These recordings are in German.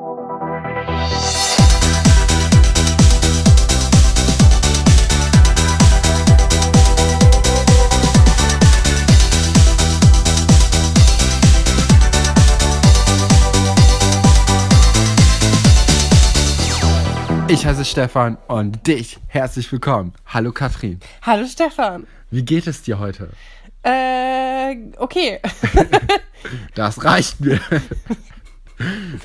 Ich heiße Stefan und dich herzlich willkommen. Hallo Katrin. Hallo Stefan. Wie geht es dir heute? Äh, okay. Das reicht mir.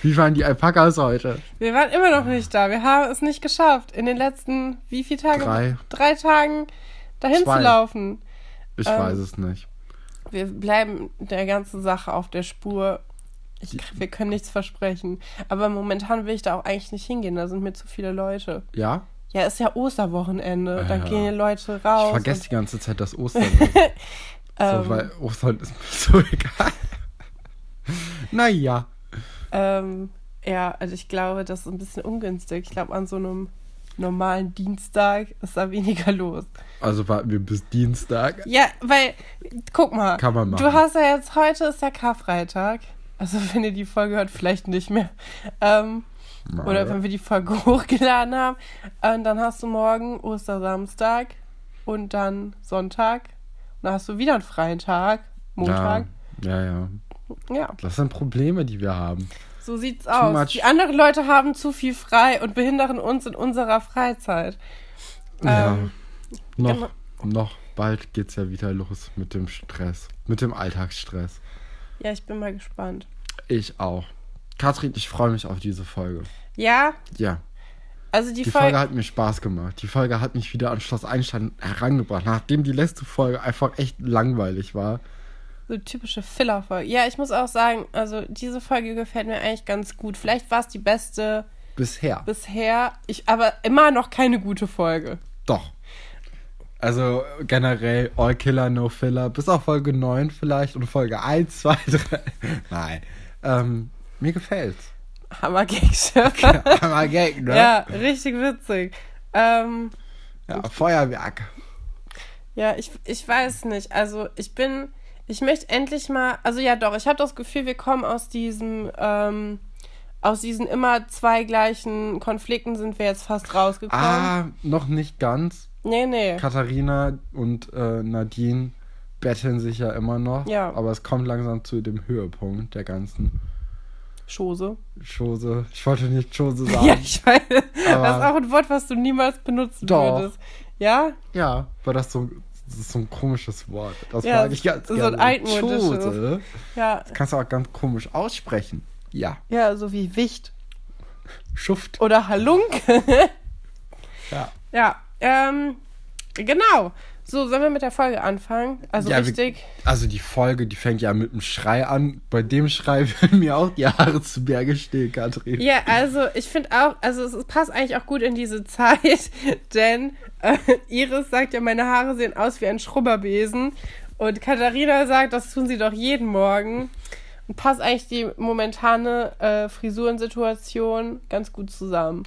Wie waren die Alpakas heute? Wir waren immer noch nicht da. Wir haben es nicht geschafft, in den letzten, wie viele Tage? Drei. Drei Tagen dahin Zwei. zu laufen. Ich Ähm, weiß es nicht. Wir bleiben der ganzen Sache auf der Spur. Ich, wir können nichts versprechen. Aber momentan will ich da auch eigentlich nicht hingehen. Da sind mir zu viele Leute. Ja? Ja, ist ja Osterwochenende. Da Ja. gehen die Leute raus. Ich vergesse die ganze Zeit das Ostern. Ähm. so, weil Ostern ist mir so egal. naja. Ähm, ja, also ich glaube, das ist ein bisschen ungünstig. Ich glaube, an so einem normalen Dienstag ist da weniger los. Also warten wir bis Dienstag. Ja, weil, guck mal, Kann man machen. du hast ja jetzt, heute ist ja Karfreitag. Also wenn ihr die Folge hört, vielleicht nicht mehr. Ähm, oder wenn wir die Folge hochgeladen haben. Und dann hast du morgen Ostersamstag und dann Sonntag. Und dann hast du wieder einen freien Tag, Montag. Ja, ja, ja. Ja, Das sind Probleme, die wir haben. so sieht's Too aus. much. Die anderen Leute haben zu viel frei und behindern uns in unserer Freizeit. Ja. Ähm, Noch, noch bald geht's ja wieder los mit dem Stress. Mit dem Alltagsstress. Ja, ich bin mal gespannt. Ich auch. Katrin, ich freue mich auf diese Folge. Ja, Ja, also die, die Folge. Folge hat mir Spaß gemacht. Die Folge hat mich wieder an Schloss Einstein herangebracht, nachdem die letzte Folge einfach echt langweilig war. So typische Filler-Folge. Ja, ich muss auch sagen, also diese Folge gefällt mir eigentlich ganz gut. Vielleicht war es die beste Bisher. bisher, ich, aber immer noch keine gute Folge. Doch. Also generell All Killer, No Filler, bis auf Folge 9 vielleicht und Folge 1, 2, 3. Nein. Ähm, mir gefällt's. Hammer-Gags. Aber Gag, ne? ja, richtig witzig. Ähm, ja. Feuerwerk. ja, ich, ich weiß nicht. Also ich bin, ich möchte endlich mal, also ja doch, ich habe das Gefühl, wir kommen aus diesem, ähm, aus diesen immer zwei gleichen Konflikten sind wir jetzt fast rausgekommen. Ah, noch nicht ganz. Nee, nee. Katharina und äh, Nadine betteln sich ja immer noch. Ja. Aber es kommt langsam zu dem Höhepunkt der ganzen Chose. Chose. Ich wollte nicht Chose sagen. Ja, ich weiß. Das ist auch ein Wort, was du niemals benutzen Doch. würdest. Ja? Ja, weil das so, das ist so ein komisches Wort. Das Ja, mag ich ganz so ein gerne. altmodisches. Ja. Kannst du auch ganz komisch aussprechen. Ja. Ja, so wie Wicht. Schuft. Oder Halunke. Ja. ja, ähm, genau. So, sollen wir mit der Folge anfangen? Also Ja, wir- richtig. Also die Folge, die fängt ja mit einem Schrei an. Bei dem Schrei würden mir auch die Haare zu Berge stehen, Katrin. Ja, also ich finde auch, also es, es passt eigentlich auch gut in diese Zeit, denn äh, Iris sagt ja, meine Haare sehen aus wie ein Schrubberbesen und Katharina sagt, das tun sie doch jeden Morgen. Und passt eigentlich die momentane äh, Frisurensituation ganz gut zusammen.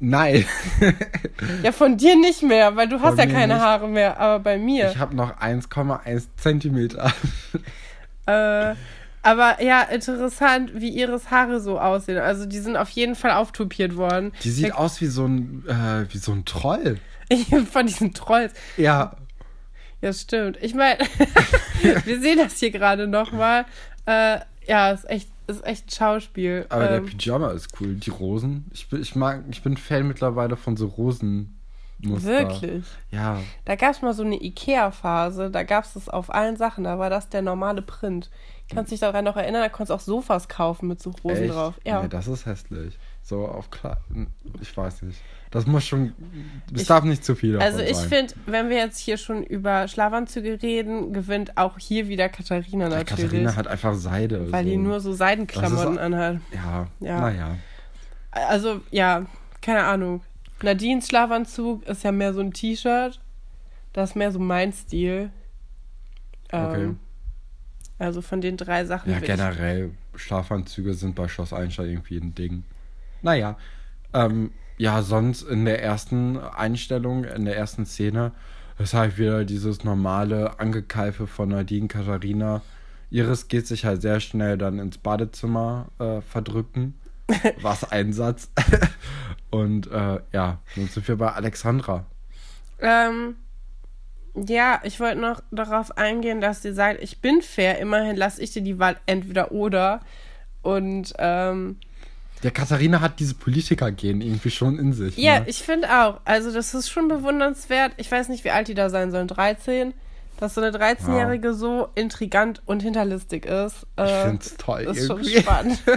Nein. Ja, von dir nicht mehr, weil du hast ja keine nicht. Haare mehr, aber bei mir. Ich habe noch 1,1 Zentimeter. Äh, aber ja, interessant, wie Iris Haare so aussehen. Also die sind auf jeden Fall auftupiert worden. Die sieht aus wie so ein, äh, wie so ein Troll. Von diesen Trolls. Ja. Ja, stimmt. Ich meine, wir sehen das hier gerade nochmal. Äh, ja, ist echt, ist echt Schauspiel. Aber der ähm, Pyjama ist cool. Die Rosen. Ich bin, ich mag, ich bin Fan mittlerweile von so Rosenmuster. wirklich. Ja. Da gab es mal so eine Ikea-Phase, da gab es das auf allen Sachen, da war das der normale Print. Kannst dich daran noch erinnern, da konntest du auch Sofas kaufen mit so Rosen Echt? drauf. Ja. Nee, das ist hässlich. So auf klar. Ich weiß nicht. Das muss schon. Es darf nicht zu viel Also ich finde, wenn wir jetzt hier schon über Schlafanzüge reden, gewinnt auch hier wieder Katharina Ja, natürlich. Katharina hat einfach Seide. weil so. die nur so Seidenklamotten Das anhat. Ja, Ja. naja. Also, ja, keine Ahnung. Nadines Schlafanzug ist ja mehr so ein T-Shirt. Das ist mehr so mein Stil. Ähm, Okay. Also von den drei Sachen. Ja, würd ich- generell, Schlafanzüge sind bei Schloss Einstein irgendwie ein Ding. Naja, ähm, ja, sonst in der ersten Einstellung, in der ersten Szene, ist halt wieder dieses normale Angekeife von Nadine Katharina. Iris geht sich halt sehr schnell dann ins Badezimmer äh, verdrücken. Was ein Satz. Und äh, ja, nun sind wir bei Alexandra. Ähm, ja, ich wollte noch darauf eingehen, dass sie sagt, ich bin fair, immerhin lasse ich dir die Wahl entweder oder. Und ähm, Der Katharina hat diese Politiker-Gen irgendwie schon in sich. ja, ne? ich finde auch. Also, das ist schon bewundernswert. Ich weiß nicht, wie alt die da sein sollen. 13? Dass so eine 13-Jährige so intrigant und hinterlistig ist. ich Äh, finde es toll. ist schon irgendwie. spannend.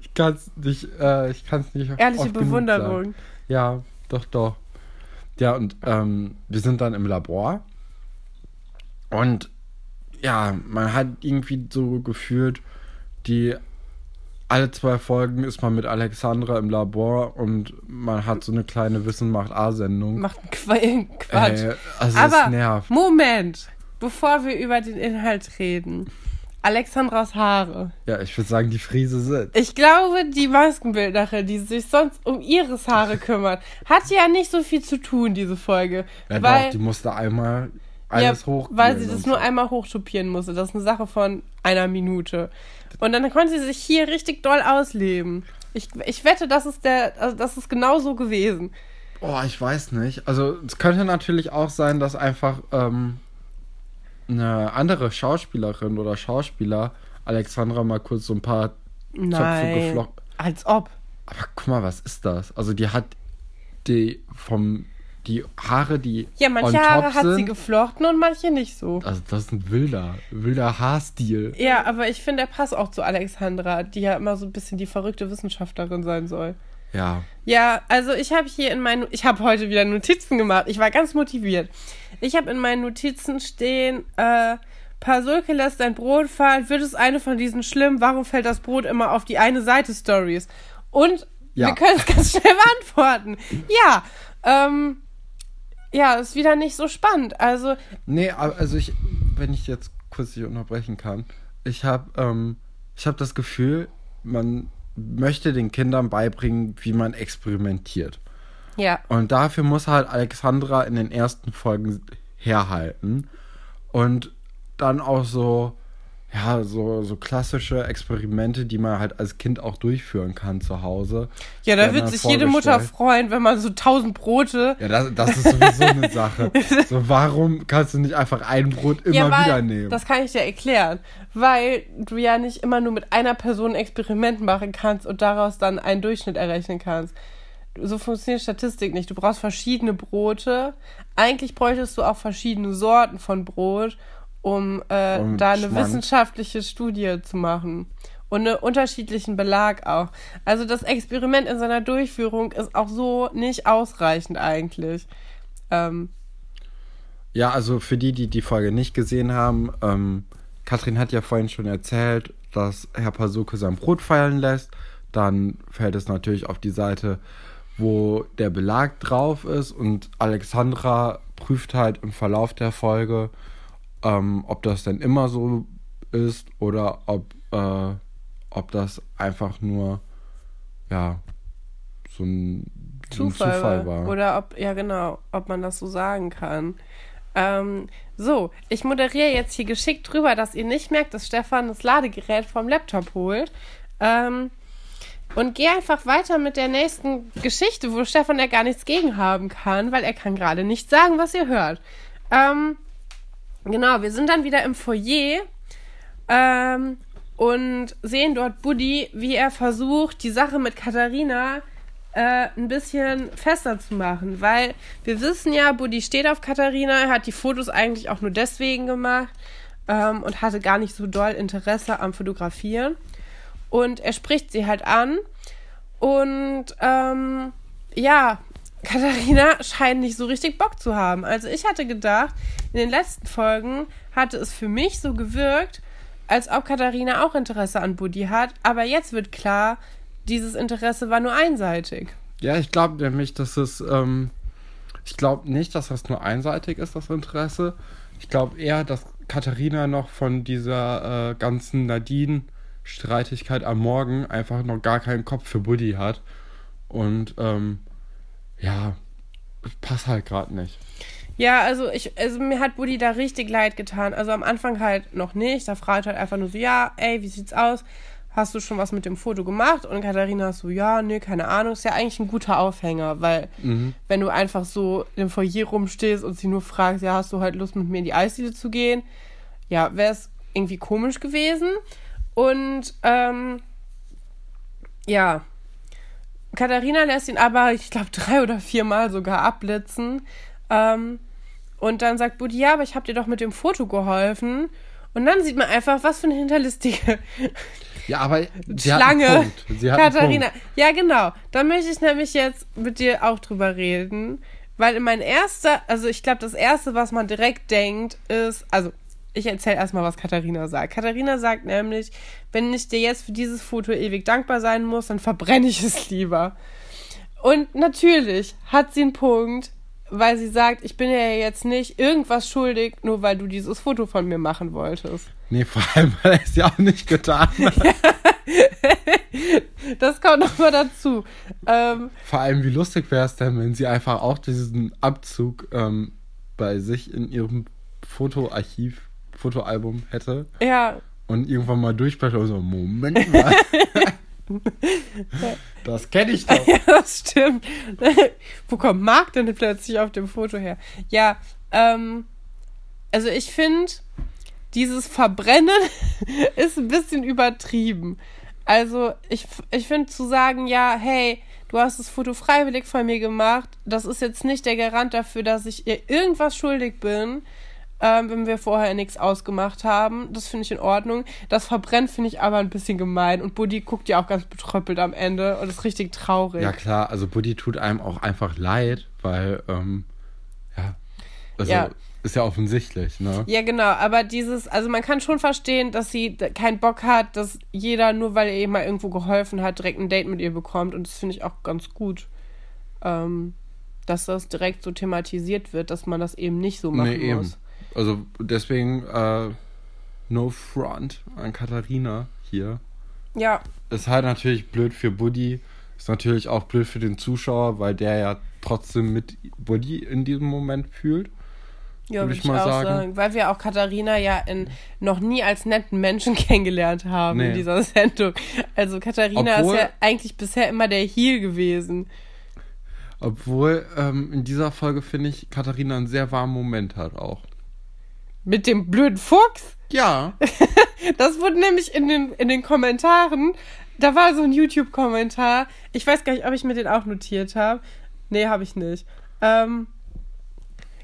Ich kann es nicht, äh, ich kann es nicht Ehrliche. Bewunderung. Ja, doch, doch. Ja, und ähm, wir sind dann im Labor. Und ja, man hat irgendwie so gefühlt, die alle zwei Folgen ist man mit Alexandra im Labor und man hat so eine kleine Wissen macht A-Sendung. Macht einen Qu- Quatsch. Ey, also Aber es nervt. Moment, bevor wir über den Inhalt reden. Alexandras Haare. Ja, ich würde sagen, die Friese sind. Ich glaube, die Maskenbildnerin, die sich sonst um Iris Haare kümmert, hat ja nicht so viel zu tun, diese Folge. Ja, weil, doch, die musste einmal alles hoch. weil sie das nur einmal hochtopieren musste. Das ist eine Sache von einer Minute. Und dann konnte sie sich hier richtig doll ausleben. Ich, ich wette, das ist der, also das ist genau so gewesen. Oh, ich weiß nicht. Also es könnte natürlich auch sein, dass einfach ähm, eine andere Schauspielerin oder Schauspieler Alexandra mal kurz so ein paar Zöpfe Nein. geflochten. Als ob. Aber guck mal, was ist das? Also die hat die vom die Haare, die Ja, manche Haare hat sind. sie geflochten und manche nicht so. also das ist ein wilder, wilder Haarstil. Ja, aber ich finde, er passt auch zu Alexandra, die ja immer so ein bisschen die verrückte Wissenschaftlerin sein soll. Ja. Ja, also ich habe hier in meinen, ich habe heute wieder Notizen gemacht. Ich war ganz motiviert. Ich habe in meinen Notizen stehen, äh, Pasulke lässt sein Brot fallen. Wird es eine von diesen schlimm? Warum fällt das Brot immer auf die eine Seite Stories? Und Ja. wir können es ganz schnell beantworten. Ja, ähm, ja, ist wieder nicht so spannend. Also, Nee, also ich, wenn ich jetzt kurz dich unterbrechen kann, ich habe ähm, ich habe das Gefühl, man möchte den Kindern beibringen, wie man experimentiert. ja. Und dafür muss halt Alexandra in den ersten Folgen herhalten und dann auch so ja, so, so klassische Experimente, die man halt als Kind auch durchführen kann zu Hause. Ja, da wird sich jede Mutter freuen, wenn man so tausend Brote. Ja, das, das ist sowieso eine Sache. So, warum kannst du nicht einfach ein Brot immer ja, weil, wieder nehmen? Das kann ich dir erklären. Weil du ja nicht immer nur mit einer Person ein Experiment machen kannst und daraus dann einen Durchschnitt errechnen kannst. So funktioniert Statistik nicht. Du brauchst verschiedene Brote. Eigentlich bräuchtest du auch verschiedene Sorten von Brot, um äh, Und da eine Schmand. wissenschaftliche Studie zu machen. Und einen unterschiedlichen Belag auch. Also das Experiment in seiner Durchführung ist auch so nicht ausreichend eigentlich. Ähm, Ja, also für die, die die Folge nicht gesehen haben, ähm, Katrin hat ja vorhin schon erzählt, dass Herr Pasuke sein Brot fallen lässt. Dann fällt es natürlich auf die Seite, wo der Belag drauf ist und Alexandra prüft halt im Verlauf der Folge, ähm, ob das denn immer so ist oder ob, äh, ob das einfach nur, ja, so ein Zufall, Zufall war. Oder ob, ja genau, ob man das so sagen kann. Ähm, so, ich moderiere jetzt hier geschickt drüber, dass ihr nicht merkt, dass Stefan das Ladegerät vom Laptop holt. Ähm, und gehe einfach weiter mit der nächsten Geschichte, wo Stefan ja gar nichts gegen haben kann, weil er kann gerade nicht sagen, was ihr hört. Ähm, genau, wir sind dann wieder im Foyer ähm, und sehen dort Buddy, wie er versucht, die Sache mit Katharina äh, ein bisschen fester zu machen, weil wir wissen ja, Buddy steht auf Katharina, er hat die Fotos eigentlich auch nur deswegen gemacht ähm, und hatte gar nicht so doll Interesse am Fotografieren. Und er spricht sie halt an und ähm, ja, Katharina scheint nicht so richtig Bock zu haben. Also ich hatte gedacht, in den letzten Folgen hatte es für mich so gewirkt, als ob Katharina auch Interesse an Buddy hat, aber jetzt wird klar, dieses Interesse war nur einseitig. Ja, ich glaube nämlich, dass es, ähm, ich glaube nicht, dass das nur einseitig ist, das Interesse. Ich glaube eher, dass Katharina noch von dieser äh, ganzen Nadine-Streitigkeit am Morgen einfach noch gar keinen Kopf für Buddy hat. Und ähm, ja, passt halt gerade nicht. Ja, also ich, also mir hat Buddy da richtig leid getan. Also am Anfang halt noch nicht. Da fragt halt einfach nur so, ja, ey, wie sieht's aus? hast du schon was mit dem Foto gemacht? Und Katharina so, ja, nee, keine Ahnung. Ist ja eigentlich ein guter Aufhänger, weil Mhm. wenn du einfach so im Foyer rumstehst und sie nur fragst, ja, hast du heute Lust mit mir in die Eisdiele zu gehen? Ja, wäre es irgendwie komisch gewesen. Und ähm, ja, Katharina lässt ihn aber, ich glaube, drei oder viermal sogar abblitzen. Ähm, und dann sagt Buddy, ja, aber ich habe dir doch mit dem Foto geholfen. Und dann sieht man einfach, was für eine hinterlistige Ja, aber sie Schlange. Katharina. Ja, genau. Da möchte ich nämlich jetzt mit dir auch drüber reden. Weil mein erster, also ich glaube, das erste, was man direkt denkt, ist, also ich erzähle erstmal, was Katharina sagt. Katharina sagt nämlich, wenn ich dir jetzt für dieses Foto ewig dankbar sein muss, dann verbrenne ich es lieber. Und natürlich hat sie einen Punkt, weil sie sagt, ich bin ja jetzt nicht irgendwas schuldig, nur weil du dieses Foto von mir machen wolltest. Nee, vor allem, weil er es ja auch nicht getan hat. Das kommt nochmal dazu. Ähm, Vor allem, wie lustig wäre es denn, wenn sie einfach auch diesen Abzug ähm, bei sich in ihrem Fotoarchiv, Fotoalbum hätte ja, und irgendwann mal durchblättert und so, Moment mal. das kenne ich doch. Ja, das stimmt. Wo kommt Marc denn plötzlich auf dem Foto her? Ja, ähm, also ich finde, dieses Verbrennen ist ein bisschen übertrieben. Also ich, ich finde zu sagen, ja, hey, du hast das Foto freiwillig von mir gemacht, das ist jetzt nicht der Garant dafür, dass ich ihr irgendwas schuldig bin, ähm, wenn wir vorher nichts ausgemacht haben. Das finde ich in Ordnung. Das Verbrennen finde ich aber ein bisschen gemein. Und Buddy guckt ja auch ganz betröppelt am Ende und ist richtig traurig. Ja, klar, also Buddy tut einem auch einfach leid, weil, ähm, ja, also Ja. ist ja offensichtlich, ne? Ja, genau, aber dieses, also man kann schon verstehen, dass sie keinen Bock hat, dass jeder, nur weil er ihr mal irgendwo geholfen hat, direkt ein Date mit ihr bekommt. Und das finde ich auch ganz gut, ähm, dass das direkt so thematisiert wird, dass man das eben nicht so machen Nee, muss. Also deswegen, äh, no front an Katharina hier. Ja, Ist halt natürlich blöd für Buddy. Ist natürlich auch blöd für den Zuschauer, weil der ja trotzdem mit Buddy in diesem Moment fühlt. ja Würd würde ich ich, mal auch sagen. sagen. Weil wir auch Katharina ja in, noch nie als netten Menschen kennengelernt haben in Nee. dieser Sendung. Also Katharina Obwohl- ist ja eigentlich bisher immer der Heel gewesen. Obwohl ähm, in dieser Folge, finde ich, Katharina einen sehr warmen Moment hat auch. Mit dem blöden Fuchs. Ja. Das wurde nämlich in den, in den Kommentaren, da war so ein YouTube-Kommentar. Ich weiß gar nicht, ob ich mir den auch notiert habe. Nee, habe ich nicht. Ähm,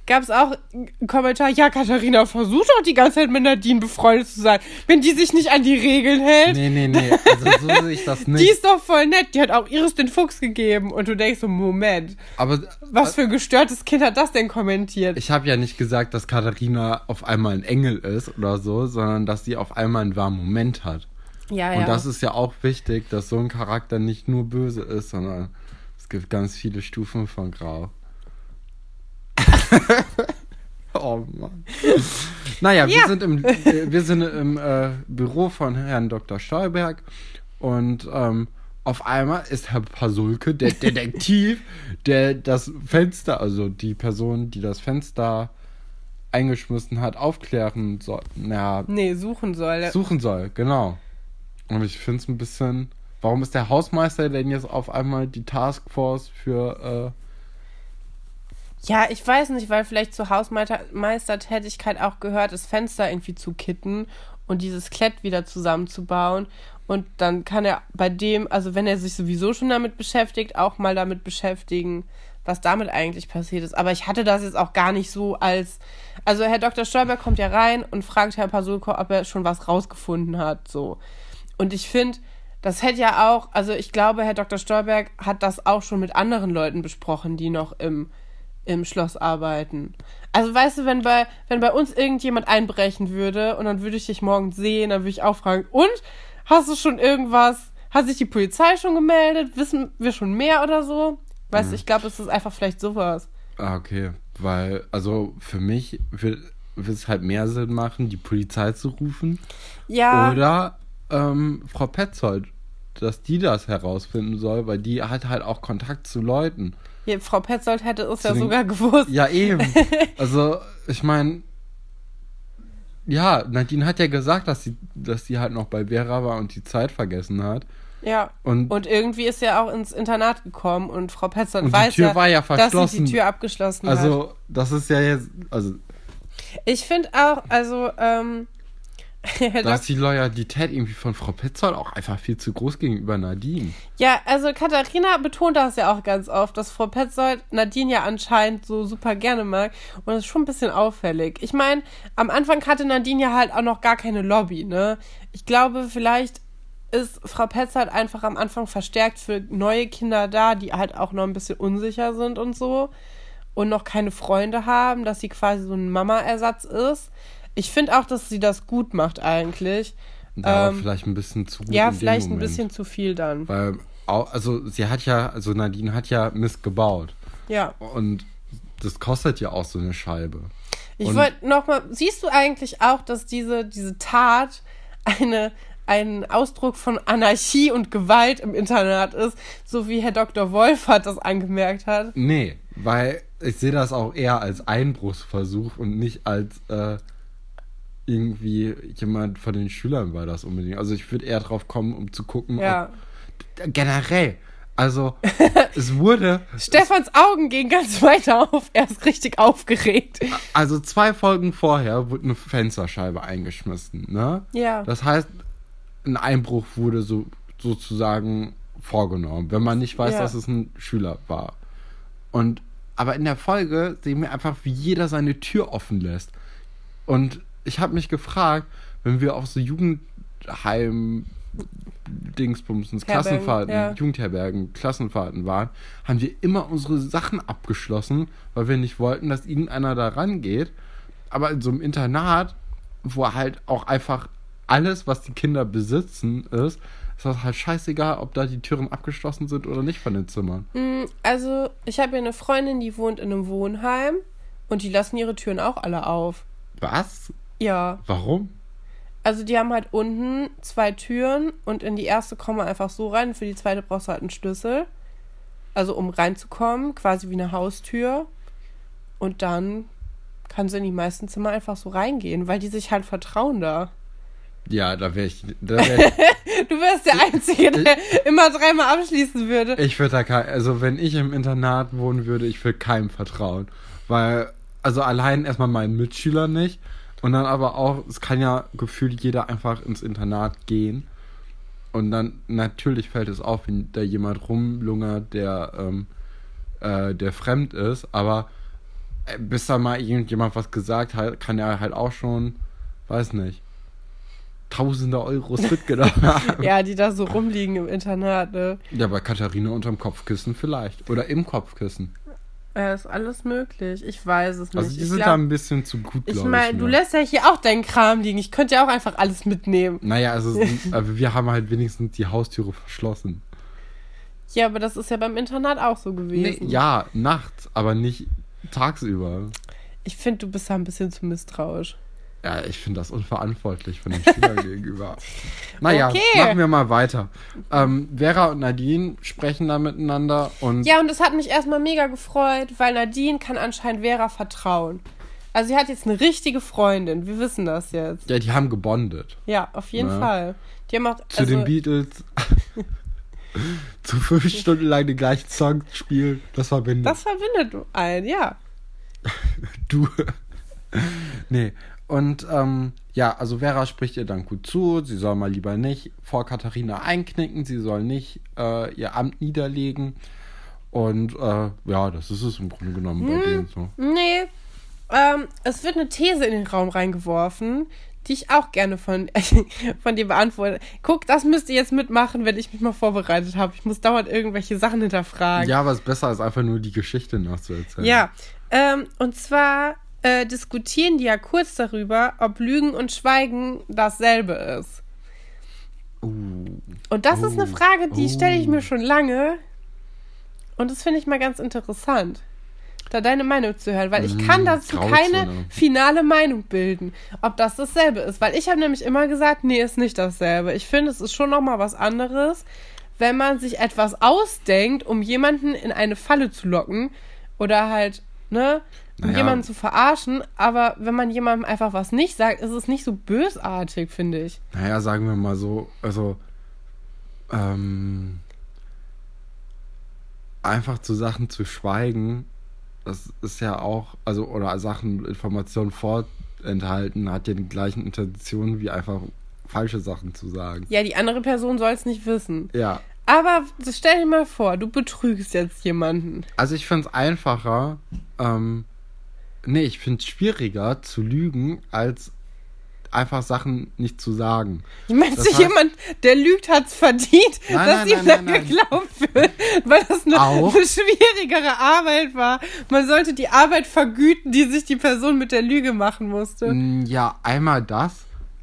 Gab es auch einen Kommentar, ja, Katharina, versuch doch die ganze Zeit mit Nadine befreundet zu sein, wenn die sich nicht an die Regeln hält. Nee, nee, nee. Also so sehe ich das Die nicht. ist doch voll nett, die hat auch Iris den Fuchs gegeben. Und du denkst so, Moment, Aber was für ein gestörtes Kind hat das denn kommentiert? ich habe ja nicht gesagt, dass Katharina auf einmal ein Engel ist oder so, sondern dass sie auf einmal einen warmen Moment hat. ja, Und das ist ja auch wichtig, dass so ein Charakter nicht nur böse ist, sondern es gibt ganz viele Stufen von Grau. oh Mann. Naja, wir Ja. sind im, äh, wir sind im äh, Büro von Herrn Dr. Stolberg und ähm, auf einmal ist Herr Pasulke, der Detektiv, der das Fenster, also die Person, die das Fenster eingeschmissen hat, aufklären soll. Na, Nee, suchen soll. suchen soll, genau. Und ich finde es ein bisschen. Warum ist der Hausmeister denn jetzt auf einmal die Taskforce für. Ja, ich weiß nicht, weil vielleicht zur Hausmeistertätigkeit auch gehört, das Fenster irgendwie zu kitten und dieses Klett wieder zusammenzubauen. Und dann kann er bei dem, also wenn er sich sowieso schon damit beschäftigt, auch mal damit beschäftigen, was damit eigentlich passiert ist. Aber ich hatte das jetzt auch gar nicht so als. Also Herr Dr. Stolberg kommt ja rein und fragt Herr Pasulko, ob er schon was rausgefunden hat. So. Und ich finde, das hätte ja auch, also ich glaube, Herr Dr. Stolberg hat das auch schon mit anderen Leuten besprochen, die noch im, im Schloss arbeiten. Also weißt du, wenn bei, wenn bei uns irgendjemand einbrechen würde und dann würde ich dich morgen sehen, dann würde ich auch fragen, und? Hast du schon irgendwas? Hat sich die Polizei schon gemeldet? Wissen wir schon mehr oder so? Weißt du, ich glaube, es ist einfach vielleicht sowas. Ah, okay. Weil, also für mich wird wird es halt mehr Sinn machen, die Polizei zu rufen. Ja. Oder ähm, Frau Petzold, dass die das herausfinden soll, weil die hat halt auch Kontakt zu Leuten. Hier, Frau Petzold hätte es ja den- sogar gewusst. Ja, eben. Also, ich meine, Ja, Nadine hat ja gesagt, dass sie, dass sie halt noch bei Vera war und die Zeit vergessen hat. Ja. Und, Und irgendwie ist er auch ins Internat gekommen und Frau Petzold Und die weiß Tür ja, war ja dass sie die Tür abgeschlossen hat. also, das ist ja jetzt, also, Ich finde auch, also, ähm, Da ist die Loyalität irgendwie von Frau Petzold auch einfach viel zu groß gegenüber Nadine. ja, also Katharina betont das ja auch ganz oft, dass Frau Petzold Nadine ja anscheinend so super gerne mag und das ist schon ein bisschen auffällig. Ich meine, am Anfang hatte Nadine ja halt auch noch gar keine Lobby, ne? Ich glaube, vielleicht ist Frau Petzold einfach am Anfang verstärkt für neue Kinder da, die halt auch noch ein bisschen unsicher sind und so und noch keine Freunde haben, dass sie quasi so ein Mama-Ersatz ist. Ich finde auch, dass sie das gut macht eigentlich. Da Ähm, vielleicht ein bisschen zu gut Ja, vielleicht ein Moment. bisschen zu viel dann. Weil, also, sie hat ja, also Nadine hat ja Mist gebaut. Ja. Und das kostet ja auch so eine Scheibe. Ich wollte nochmal, siehst du eigentlich auch, dass diese, diese Tat eine, ein Ausdruck von Anarchie und Gewalt im Internat ist, so wie Herr Dr. Wolfert das angemerkt hat? Nee, weil ich sehe das auch eher als Einbruchsversuch und nicht als äh, irgendwie jemand von den Schülern war das unbedingt. Also ich würde eher drauf kommen, um zu gucken, Ja. ob, generell. Also es wurde, Stefans Augen gehen ganz weit auf. Er ist richtig aufgeregt. also zwei Folgen vorher wurde eine Fensterscheibe eingeschmissen, ne? Ja. Das heißt, ein Einbruch wurde so sozusagen vorgenommen, wenn man nicht weiß, Ja. dass es ein Schüler war. Und aber in der Folge sehen wir einfach, wie jeder seine Tür offen lässt. Und ich habe mich gefragt, wenn wir auf so Jugendheim Dingsbumsens, Klassenfahrten, ja. Jugendherbergen, Klassenfahrten waren, haben wir immer unsere Sachen abgeschlossen, weil wir nicht wollten, dass irgendeiner da rangeht. Aber in so einem Internat, wo halt auch einfach alles, was die Kinder besitzen, ist, ist das halt scheißegal, ob da die Türen abgeschlossen sind oder nicht von den Zimmern. Mm, Also, ich habe ja eine Freundin, die wohnt in einem Wohnheim und die lassen ihre Türen auch alle auf. Was? Ja. Warum? Also die haben halt unten zwei Türen und in die erste kommen wir einfach so rein. Für die zweite brauchst du halt einen Schlüssel. Also um reinzukommen, quasi wie eine Haustür. Und dann kannst du in die meisten Zimmer einfach so reingehen, weil die sich halt vertrauen da. Ja, da wäre ich. Da wär ich, Du wärst der Einzige, der immer dreimal abschließen würde. ich würde da kein, also wenn ich im Internat wohnen würde, ich würde keinem vertrauen. Weil, also allein erstmal meinen Mitschülern nicht. Und dann aber auch, es kann ja gefühlt jeder einfach ins Internat gehen. Und dann natürlich fällt es auf, wenn da jemand rumlungert, der, ähm, äh, der fremd ist. Aber äh, bis da mal irgendjemand was gesagt hat, kann er halt auch schon, weiß nicht, tausende Euros mitgenommen haben. Ja, die da so rumliegen im Internat, ne? Ja, bei Katharina unterm Kopfkissen vielleicht. Oder im Kopfkissen. Ja, ist alles möglich. Ich weiß es nicht. Also die ich sind glaub- da ein bisschen zu gut, ich glaube meine, ich. du mir. lässt ja hier auch deinen Kram liegen. Ich könnte ja auch einfach alles mitnehmen. Naja, also aber wir haben halt wenigstens die Haustüre verschlossen. Ja, aber das ist ja beim Internat auch so Nee, gewesen. ja, nachts, aber nicht tagsüber. Ich finde, du bist da ein bisschen zu misstrauisch. Ja, ich finde das unverantwortlich von den Schülern gegenüber. Naja, Okay. machen wir mal weiter. Ähm, Vera und Nadine sprechen da miteinander und Ja, und das hat mich erstmal mega gefreut, weil Nadine kann anscheinend Vera vertrauen. Also sie hat jetzt eine richtige Freundin. Wir wissen das jetzt. ja, die haben gebondet. Ja, auf jeden Ja. Fall. Die haben auch. Zu also, den Beatles zu fünf Stunden lang den gleichen Song spielen. Das verbindet. Das verbindet einen, ja. Du. nee. Und ähm, ja, also Vera spricht ihr dann gut zu. Sie soll mal lieber nicht vor Katharina einknicken. Sie soll nicht äh, ihr Amt niederlegen. Und äh, ja, das ist es im Grunde genommen bei denen so. Nee. Ähm, es wird eine These in den Raum reingeworfen, die ich auch gerne von, von dir beantworte. Guck, das müsst ihr jetzt mitmachen, wenn ich mich mal vorbereitet habe. Ich muss dauernd irgendwelche Sachen hinterfragen. Ja, aber es ist besser, als einfach nur die Geschichte nachzuerzählen. Ja, ähm, und zwar äh, diskutieren die ja kurz darüber, ob Lügen und Schweigen dasselbe ist. Uh, Und das ist eine Oh. Frage, die stelle ich mir schon lange. Und das finde ich mal ganz interessant, da deine Meinung zu hören, weil ich Mm, kann dazu Grauzone. keine finale Meinung bilden, ob das dasselbe ist. Weil ich habe nämlich immer gesagt, nee, ist nicht dasselbe. Ich finde, es ist schon noch mal was anderes, wenn man sich etwas ausdenkt, um jemanden in eine Falle zu locken oder halt, ne, Naja. jemanden zu verarschen, aber wenn man jemandem einfach was nicht sagt, ist es nicht so bösartig, finde ich. Naja, sagen wir mal so, also ähm, einfach zu Sachen zu schweigen, das ist ja auch, also oder Sachen, Informationen vorenthalten, hat ja die gleichen Intentionen wie einfach falsche Sachen zu sagen. Ja, die andere Person soll es nicht wissen. Ja, Aber stell dir mal vor, du betrügst jetzt jemanden. also ich finde es einfacher, ähm, nee, ich finde es schwieriger zu lügen, als einfach Sachen nicht zu sagen. Ich meine, Das heißt- jemand, der lügt, hat es verdient, Nein, dass nein, ihm nein, dann geglaubt wird, weil das eine, eine schwierigere Arbeit war. Man sollte die Arbeit vergüten, die sich die Person mit der Lüge machen musste. Mm, Ja, einmal das,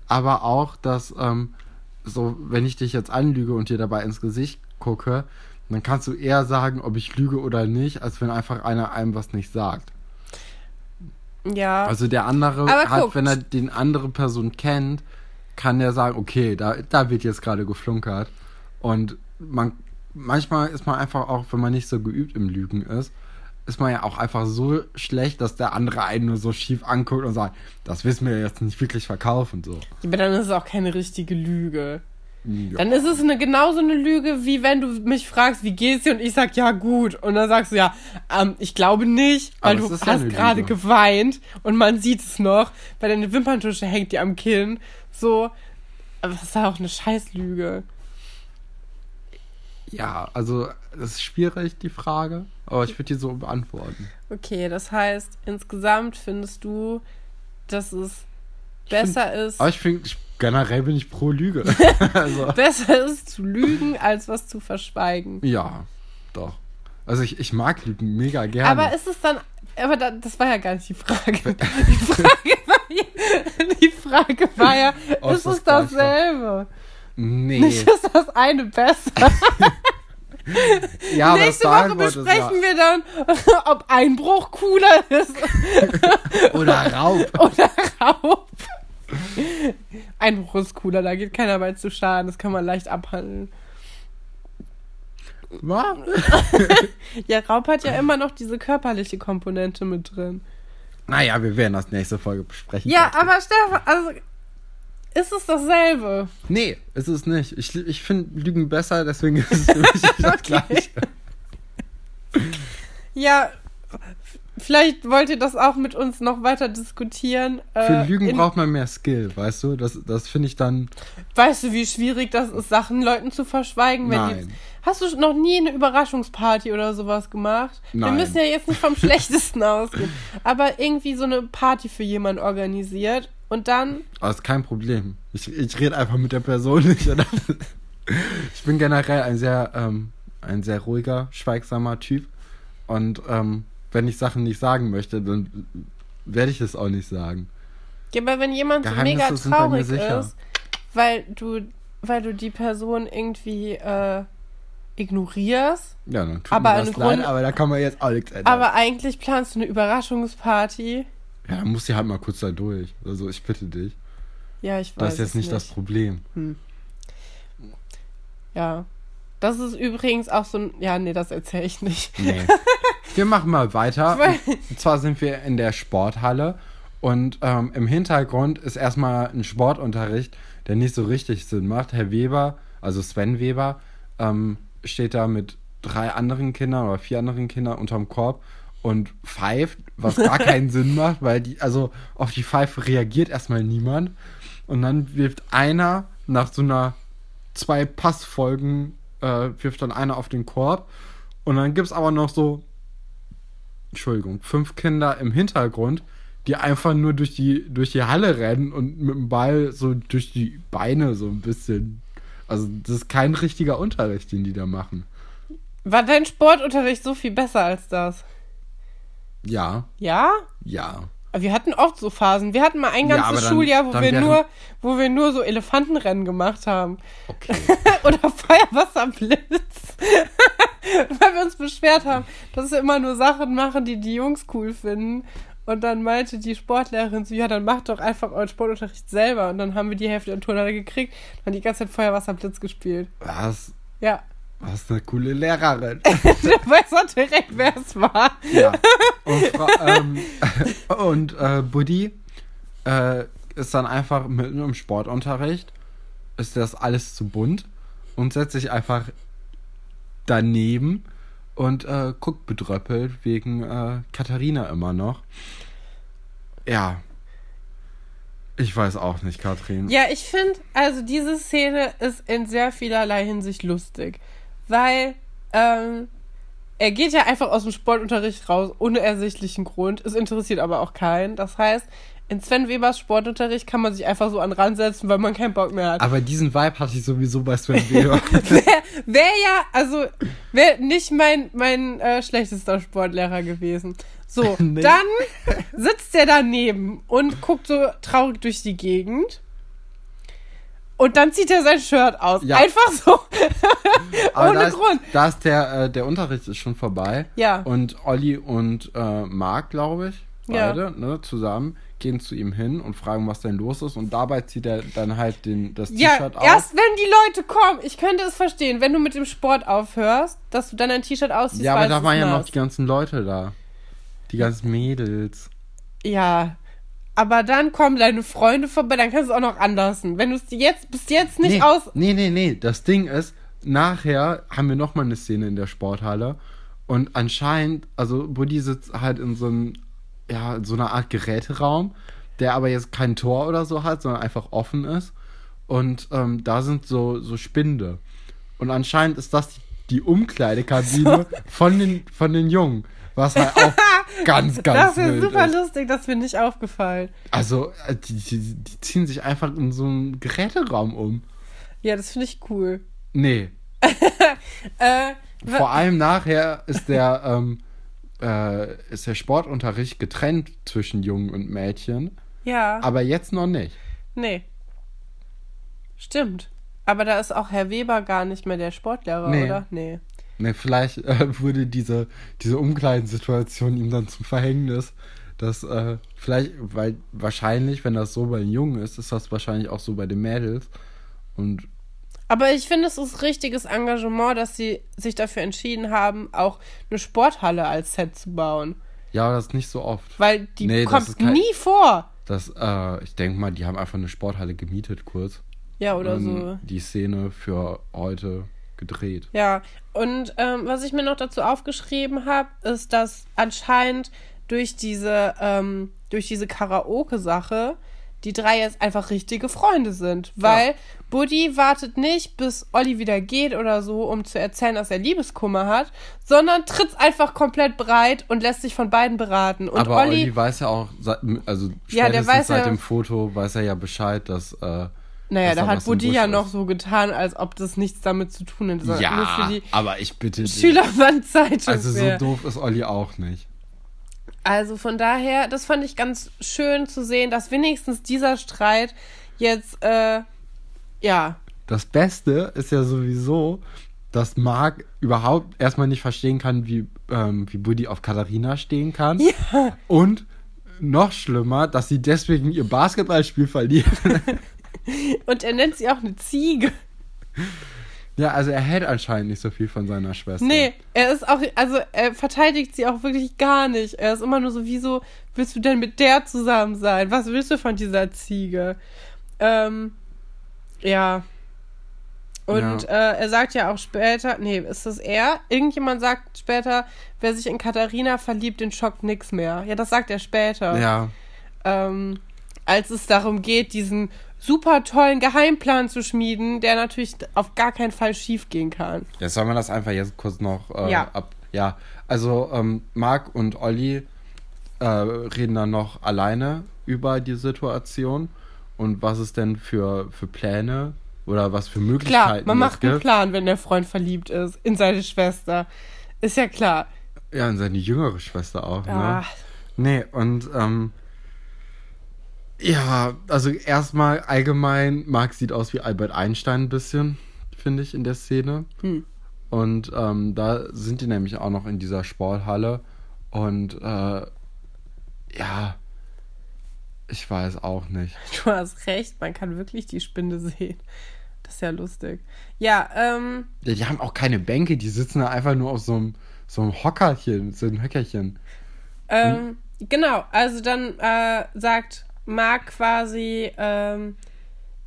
aber auch, dass, ähm, so, wenn ich dich jetzt anlüge und dir dabei ins Gesicht gucke, dann kannst du eher sagen, ob ich lüge oder nicht, als wenn einfach einer einem was nicht sagt. Ja. Also der andere hat, wenn er den andere Person kennt, kann der sagen, okay, da, da wird jetzt gerade geflunkert. Und man, manchmal ist man einfach auch, wenn man nicht so geübt im Lügen ist, ist man ja auch einfach so schlecht, dass der andere einen nur so schief anguckt und sagt, das wissen wir jetzt nicht wirklich verkaufen, so. Aber dann ist es auch keine richtige Lüge. Ja. Dann ist es eine, genauso eine Lüge, wie wenn du mich fragst, wie geht's dir? Und ich sag, ja, gut. Und dann sagst du, ja, ähm, ich glaube nicht, weil Aber du hast gerade geweint und man sieht es noch, weil deine Wimperntusche hängt dir am Kinn. So. Aber das ist ja auch eine Scheißlüge. ja, also, das ist schwierig, die Frage, aber ich würde die so beantworten. Okay, das heißt, insgesamt findest du, dass es besser ist, Aber ich finde, generell bin ich pro Lüge. also. besser ist zu lügen, als was zu verschweigen. Ja, doch. Also ich, ich mag Lügen mega gerne. Aber ist es dann. Aber da, das war ja gar nicht die Frage. Die Frage war ja, die Frage war ja Oh, ist ist das es dasselbe? nee. Nicht ist das eine besser. ja, Nächste Woche besprechen wir dann, ob Einbruch cooler ist. Oder Raub. oder Raub. Einbruch ist cooler, da geht keiner bei zu Schaden, das kann man leicht abhandeln. Was? Ja, Raub hat ja immer noch diese körperliche Komponente mit drin. Naja, wir werden das nächste Folge besprechen. Ja, Katrin. aber Stefan, also ist es dasselbe? Nee, ist es nicht. Ich, ich finde Lügen besser, deswegen ist es für mich das. Gleiche. Ja, vielleicht wollt ihr das auch mit uns noch weiter diskutieren. Für Äh, Lügen in- braucht man mehr Skill, weißt du? Das, das finde ich dann. Weißt du, wie schwierig das ist, Sachen Leuten zu verschweigen? Wenn Nein. Die, hast du noch nie eine Überraschungsparty oder sowas gemacht? Wir Nein. müssen ja jetzt nicht vom Schlechtesten ausgehen. Aber irgendwie so eine Party für jemanden organisiert und dann, Aber ist kein Problem. Ich, ich rede einfach mit der Person nicht. ich bin generell ein sehr, ähm, ein sehr ruhiger, schweigsamer Typ. Und ähm, wenn ich Sachen nicht sagen möchte, dann werde ich es auch nicht sagen. ja, aber wenn jemand so mega traurig ist, weil du, weil du die Person irgendwie äh, ignorierst, Ja, dann tut Aber mir das leid, Grunde- aber da kann man jetzt auch nichts ändern. aber eigentlich planst du eine Überraschungsparty. ja, dann muss sie halt mal kurz da durch. Also ich bitte dich. Ja, ich weiß. Das ist jetzt es nicht, das Problem. Ja. Das ist übrigens auch so ein. Ja, nee, das erzähle ich nicht. Nee. wir machen mal weiter. Und zwar sind wir in der Sporthalle und ähm, im Hintergrund ist erstmal ein Sportunterricht, der nicht so richtig Sinn macht. Herr Weber, also Sven Weber, ähm, steht da mit drei anderen Kindern oder vier anderen Kindern unterm Korb und pfeift, was gar keinen Sinn macht, weil die, also auf die Pfeife reagiert erstmal niemand. Und dann wirft einer nach so einer zwei Passfolgen, äh, wirft dann einer auf den Korb. Und dann gibt es aber noch so, Entschuldigung, fünf Kinder im Hintergrund, die einfach nur durch die, durch die Halle rennen und mit dem Ball so durch die Beine so ein bisschen. Also, das ist kein richtiger Unterricht, den die da machen. War dein Sportunterricht so viel besser als das? Ja, Ja? ja. Wir hatten oft so Phasen. Wir hatten mal ein Ja, ganzes aber dann- Schuljahr, wo wir nur, wo wir nur so Elefantenrennen gemacht haben. Okay. Oder Feuerwasserblitz. Weil wir uns beschwert haben, dass wir immer nur Sachen machen, die die Jungs cool finden. Und dann meinte die Sportlehrerin so, ja, dann macht doch einfach euren Sportunterricht selber. Und dann haben wir die Hälfte der Turnhalle gekriegt und die ganze Zeit Feuerwasserblitz gespielt. Was? Ja. Was eine coole Lehrerin. du weißt auch direkt, wer es war. Ja. Und, Fra ähm, und äh, Buddy äh, ist dann einfach mitten im Sportunterricht, ist das alles zu bunt und setzt sich einfach daneben und äh, guckt bedröppelt wegen äh, Katharina immer noch. Ja. Ich weiß auch nicht, Katrin. Ja, ich finde, also diese Szene ist in sehr vielerlei Hinsicht lustig. Weil, ähm, er geht ja einfach aus dem Sportunterricht raus, ohne ersichtlichen Grund. Es interessiert aber auch keinen. Das heißt, in Sven Webers Sportunterricht kann man sich einfach so an den Rand setzen, weil man keinen Bock mehr hat. Aber diesen Vibe hatte ich sowieso bei Sven Weber. Wäre wär ja, also, wäre nicht mein, mein äh, schlechtester Sportlehrer gewesen. So, Nee. dann sitzt er daneben und guckt so traurig durch die Gegend. Und dann zieht er sein Shirt aus. Ja. Einfach so. Ohne da ist, Grund. Da ist der, äh, der Unterricht ist schon vorbei. Ja. Und Olli und äh, Marc, glaube ich, Ja. beide, ne, zusammen, gehen zu ihm hin und fragen, was denn los ist. Und dabei zieht er dann halt den, das Ja, T-Shirt aus. erst wenn die Leute kommen. Ich könnte es verstehen, wenn du mit dem Sport aufhörst, dass du dann ein T-Shirt ausziehst. ja, aber da waren ja noch die ganzen Leute da. Die ganzen Mädels. Ja. Aber dann kommen deine Freunde vorbei, dann kannst du es auch noch anlassen. Wenn du es jetzt bis jetzt nicht nee, aus. Nee, nee, nee. Das Ding ist, nachher haben wir nochmal eine Szene in der Sporthalle. Und anscheinend, also Buddy sitzt halt in so einem, ja, so einer Art Geräteraum, der aber jetzt kein Tor oder so hat, sondern einfach offen ist. Und ähm, da sind so, so Spinde. Und anscheinend ist das die, die Umkleidekabine von, den, von den Jungen. Was halt auch ganz, ganz Das ist super ist. lustig, das ist mir nicht aufgefallen. Also, äh, die, die, die ziehen sich einfach in so einen Geräteraum um. Ja, das finde ich cool. Nee, Äh, Vor allem nachher ist der, ähm, äh, ist der Sportunterricht getrennt zwischen Jungen und Mädchen, ja. aber jetzt noch nicht. Nee. Stimmt. Aber da ist auch Herr Weber gar nicht mehr der Sportlehrer, Nee. oder? Nee. Ne, vielleicht äh, wurde diese, diese Umkleidensituation ihm dann zum Verhängnis. Dass, äh, vielleicht, weil wahrscheinlich, wenn das so bei den Jungen ist, ist das wahrscheinlich auch so bei den Mädels. Und Aber ich finde, es ist richtiges Engagement, dass sie sich dafür entschieden haben, auch eine Sporthalle als Set zu bauen. ja, das ist nicht so oft. Weil die Nee, das kommt kein- nie vor. Das, äh, ich denke mal, die haben einfach eine Sporthalle gemietet kurz. Ja, oder so. Die Szene für heute gedreht. Ja, und ähm, was ich mir noch dazu aufgeschrieben habe, ist, dass anscheinend durch diese, ähm, durch diese Karaoke-Sache die drei jetzt einfach richtige Freunde sind. Weil Buddy wartet nicht, bis Olli wieder geht oder so, um zu erzählen, dass er Liebeskummer hat, sondern tritt einfach komplett breit und lässt sich von beiden beraten. Und Aber Olli, Olli, weiß ja auch, seit- also Ja, der weiß seit ja- dem Foto weiß er ja Bescheid, dass. Äh, naja, da hat Buddy ja noch so getan, als ob das nichts damit zu tun hätte, ja, für die aber ich bitte dich. Schülerwandzeitung. Also so doof ist Olli auch nicht. Also von daher, das fand ich ganz schön zu sehen, dass wenigstens dieser Streit jetzt, äh, ja, Das Beste ist ja sowieso, dass Marc überhaupt erstmal nicht verstehen kann, wie, ähm, wie Buddy auf Katharina stehen kann. Ja. Und noch schlimmer, dass sie deswegen ihr Basketballspiel verlieren. und er nennt sie auch eine Ziege. ja, also er hält anscheinend nicht so viel von seiner Schwester. Nee, er ist auch, also er verteidigt sie auch wirklich gar nicht. Er ist immer nur so, wieso willst du denn mit der zusammen sein? Was willst du von dieser Ziege? Ähm, ja. Und Ja. Äh, er sagt ja auch später, nee, ist das er? Irgendjemand sagt später, wer sich in Katharina verliebt, den schockt nix mehr. Ja, das sagt er später. Ja, ähm, als es darum geht, diesen super tollen Geheimplan zu schmieden, der natürlich auf gar keinen Fall schief gehen kann. Jetzt sollen wir das einfach jetzt kurz noch äh, Ja. ab. Ja, also ähm, Marc und Olli äh, reden dann noch alleine über die Situation und was es denn für, für Pläne oder was für Klar, Möglichkeiten man es macht einen gibt. Plan, wenn der Freund verliebt ist in seine Schwester. Ist ja klar. Ja, und seine jüngere Schwester auch, Ja. ne? Nee, und ähm, ja, also erstmal allgemein, Marc sieht aus wie Albert Einstein ein bisschen, finde ich, in der Szene. Hm. Und ähm, da sind die nämlich auch noch in dieser Sporthalle. Und äh, ja, ich weiß auch nicht. Du hast recht, man kann wirklich die Spinde sehen. Das ist ja lustig. Ja, ähm. Ja, die haben auch keine Bänke, die sitzen da einfach nur auf so einem, so einem Hockerchen, so einem Höckerchen. Ähm, genau, also dann äh, sagt Marc quasi, ähm,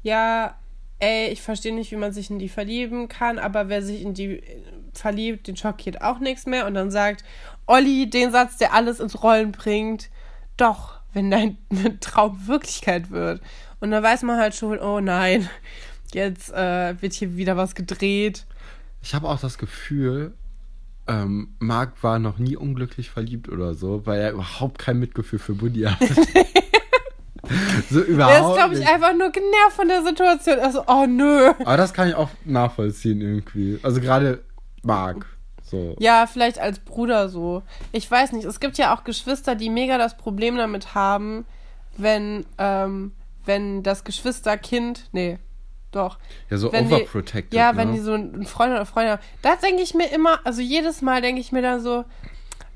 ja, ey, ich verstehe nicht, wie man sich in die verlieben kann, aber wer sich in die äh, verliebt, den schockiert auch nichts mehr. Und dann sagt Olli den Satz, der alles ins Rollen bringt, doch, wenn dein Traum Wirklichkeit wird. Und dann weiß man halt schon, oh nein, jetzt äh, wird hier wieder was gedreht. Ich habe auch das Gefühl, ähm, Marc war noch nie unglücklich verliebt oder so, weil er überhaupt kein Mitgefühl für Buddy hat. so überhaupt Er ist, glaube ich, nicht. einfach nur genervt von der Situation. Also, oh nö. Aber das kann ich auch nachvollziehen irgendwie. Also gerade Marc. So. Ja, vielleicht als Bruder so. Ich weiß nicht. Es gibt ja auch Geschwister, die mega das Problem damit haben, wenn, ähm, wenn das Geschwisterkind, nee, doch. Ja, so wenn die- overprotected. Ja, ne? wenn die so einen Freund oder Freundin haben. Da denke ich mir immer, also jedes Mal denke ich mir dann so,